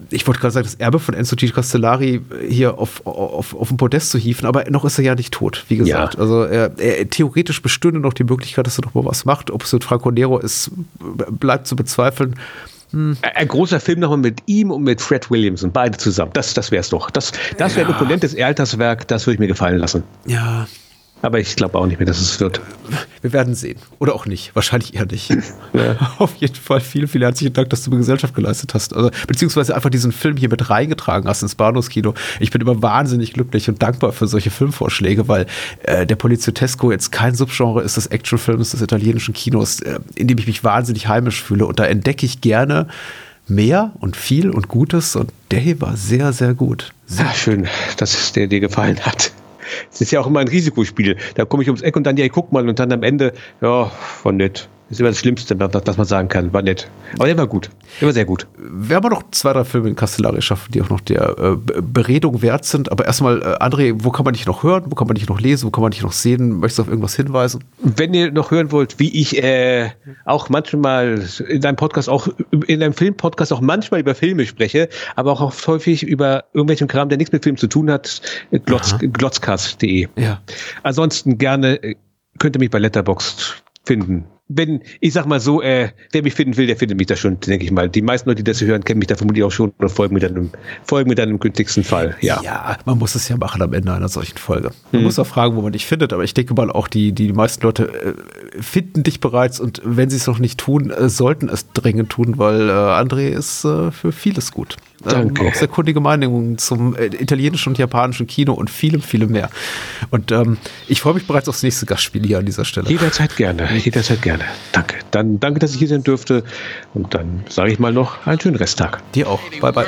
ich wollte gerade sagen, das Erbe von Enzo G. Castellari hier auf, auf, auf den Podest zu hieven, aber noch ist er ja nicht tot, wie gesagt. Ja. Also er, er, theoretisch bestünde noch die Möglichkeit, dass er noch mal was macht. Ob es mit Franco Nero ist, bleibt zu bezweifeln. Hm. Ein großer Film nochmal mit ihm und mit Fred Williams und beide zusammen. Das, das wäre es doch. Das, das wäre ja. ein opulentes Alterswerk, das würde ich mir gefallen lassen. Ja, aber ich glaube auch nicht mehr, dass es wird. Wir werden sehen. Oder auch nicht. Wahrscheinlich eher nicht. [laughs] Ja. Auf jeden Fall vielen, vielen herzlichen Dank, dass du mir Gesellschaft geleistet hast. Also, beziehungsweise einfach diesen Film hier mit reingetragen hast ins Bahnhofskino. Ich bin immer wahnsinnig glücklich und dankbar für solche Filmvorschläge, weil äh, der Poliziotesco jetzt kein Subgenre ist des Actionfilms des italienischen Kinos, äh, in dem ich mich wahnsinnig heimisch fühle. Und da entdecke ich gerne mehr und viel und Gutes. Und der hier war sehr, sehr gut. Sehr ja, schön, dass es dir, dir gefallen hat. Es ist ja auch immer ein Risikospiel. Da komme ich ums Eck und dann, ja, guck mal, und dann am Ende, ja, von nett. Das ist immer das Schlimmste, was man sagen kann. War nett. Aber der war gut. Der war sehr gut. Wir haben noch zwei, drei Filme in Castellari schaffen, die auch noch der äh, Beredung wert sind. Aber erstmal, äh, André, wo kann man dich noch hören? Wo kann man dich noch lesen? Wo kann man dich noch sehen? Möchtest du auf irgendwas hinweisen? Wenn ihr noch hören wollt, wie ich äh, auch manchmal in deinem Podcast, auch in einem Filmpodcast auch manchmal über Filme spreche, aber auch oft häufig über irgendwelchen Kram, der nichts mit Film zu tun hat, glotz, glotzcast.de. Ja. Ansonsten gerne äh, könnt ihr mich bei Letterboxd finden wenn, ich sag mal so, äh, wer mich finden will, der findet mich da schon, denke ich mal. Die meisten Leute, die das hören, kennen mich da vermutlich auch schon oder folgen mir dann im, folgen mir dann im günstigsten Fall. Ja. ja, man muss es ja machen am Ende einer solchen Folge. Man hm. muss auch fragen, wo man dich findet, aber ich denke mal auch, die, die meisten Leute äh, finden dich bereits und wenn sie es noch nicht tun, äh, sollten es dringend tun, weil äh, André ist äh, für vieles gut. Danke. Ähm, auch sehr kundige Meinungen zum äh, italienischen und japanischen Kino und vielem, vielem mehr. Und ähm, ich freue mich bereits aufs nächste Gastspiel hier an dieser Stelle. Jederzeit gerne, jederzeit gerne. Danke. Dann danke, dass ich hier sein dürfte. Und dann sage ich mal noch einen schönen Resttag. Dir auch. Bye, bye.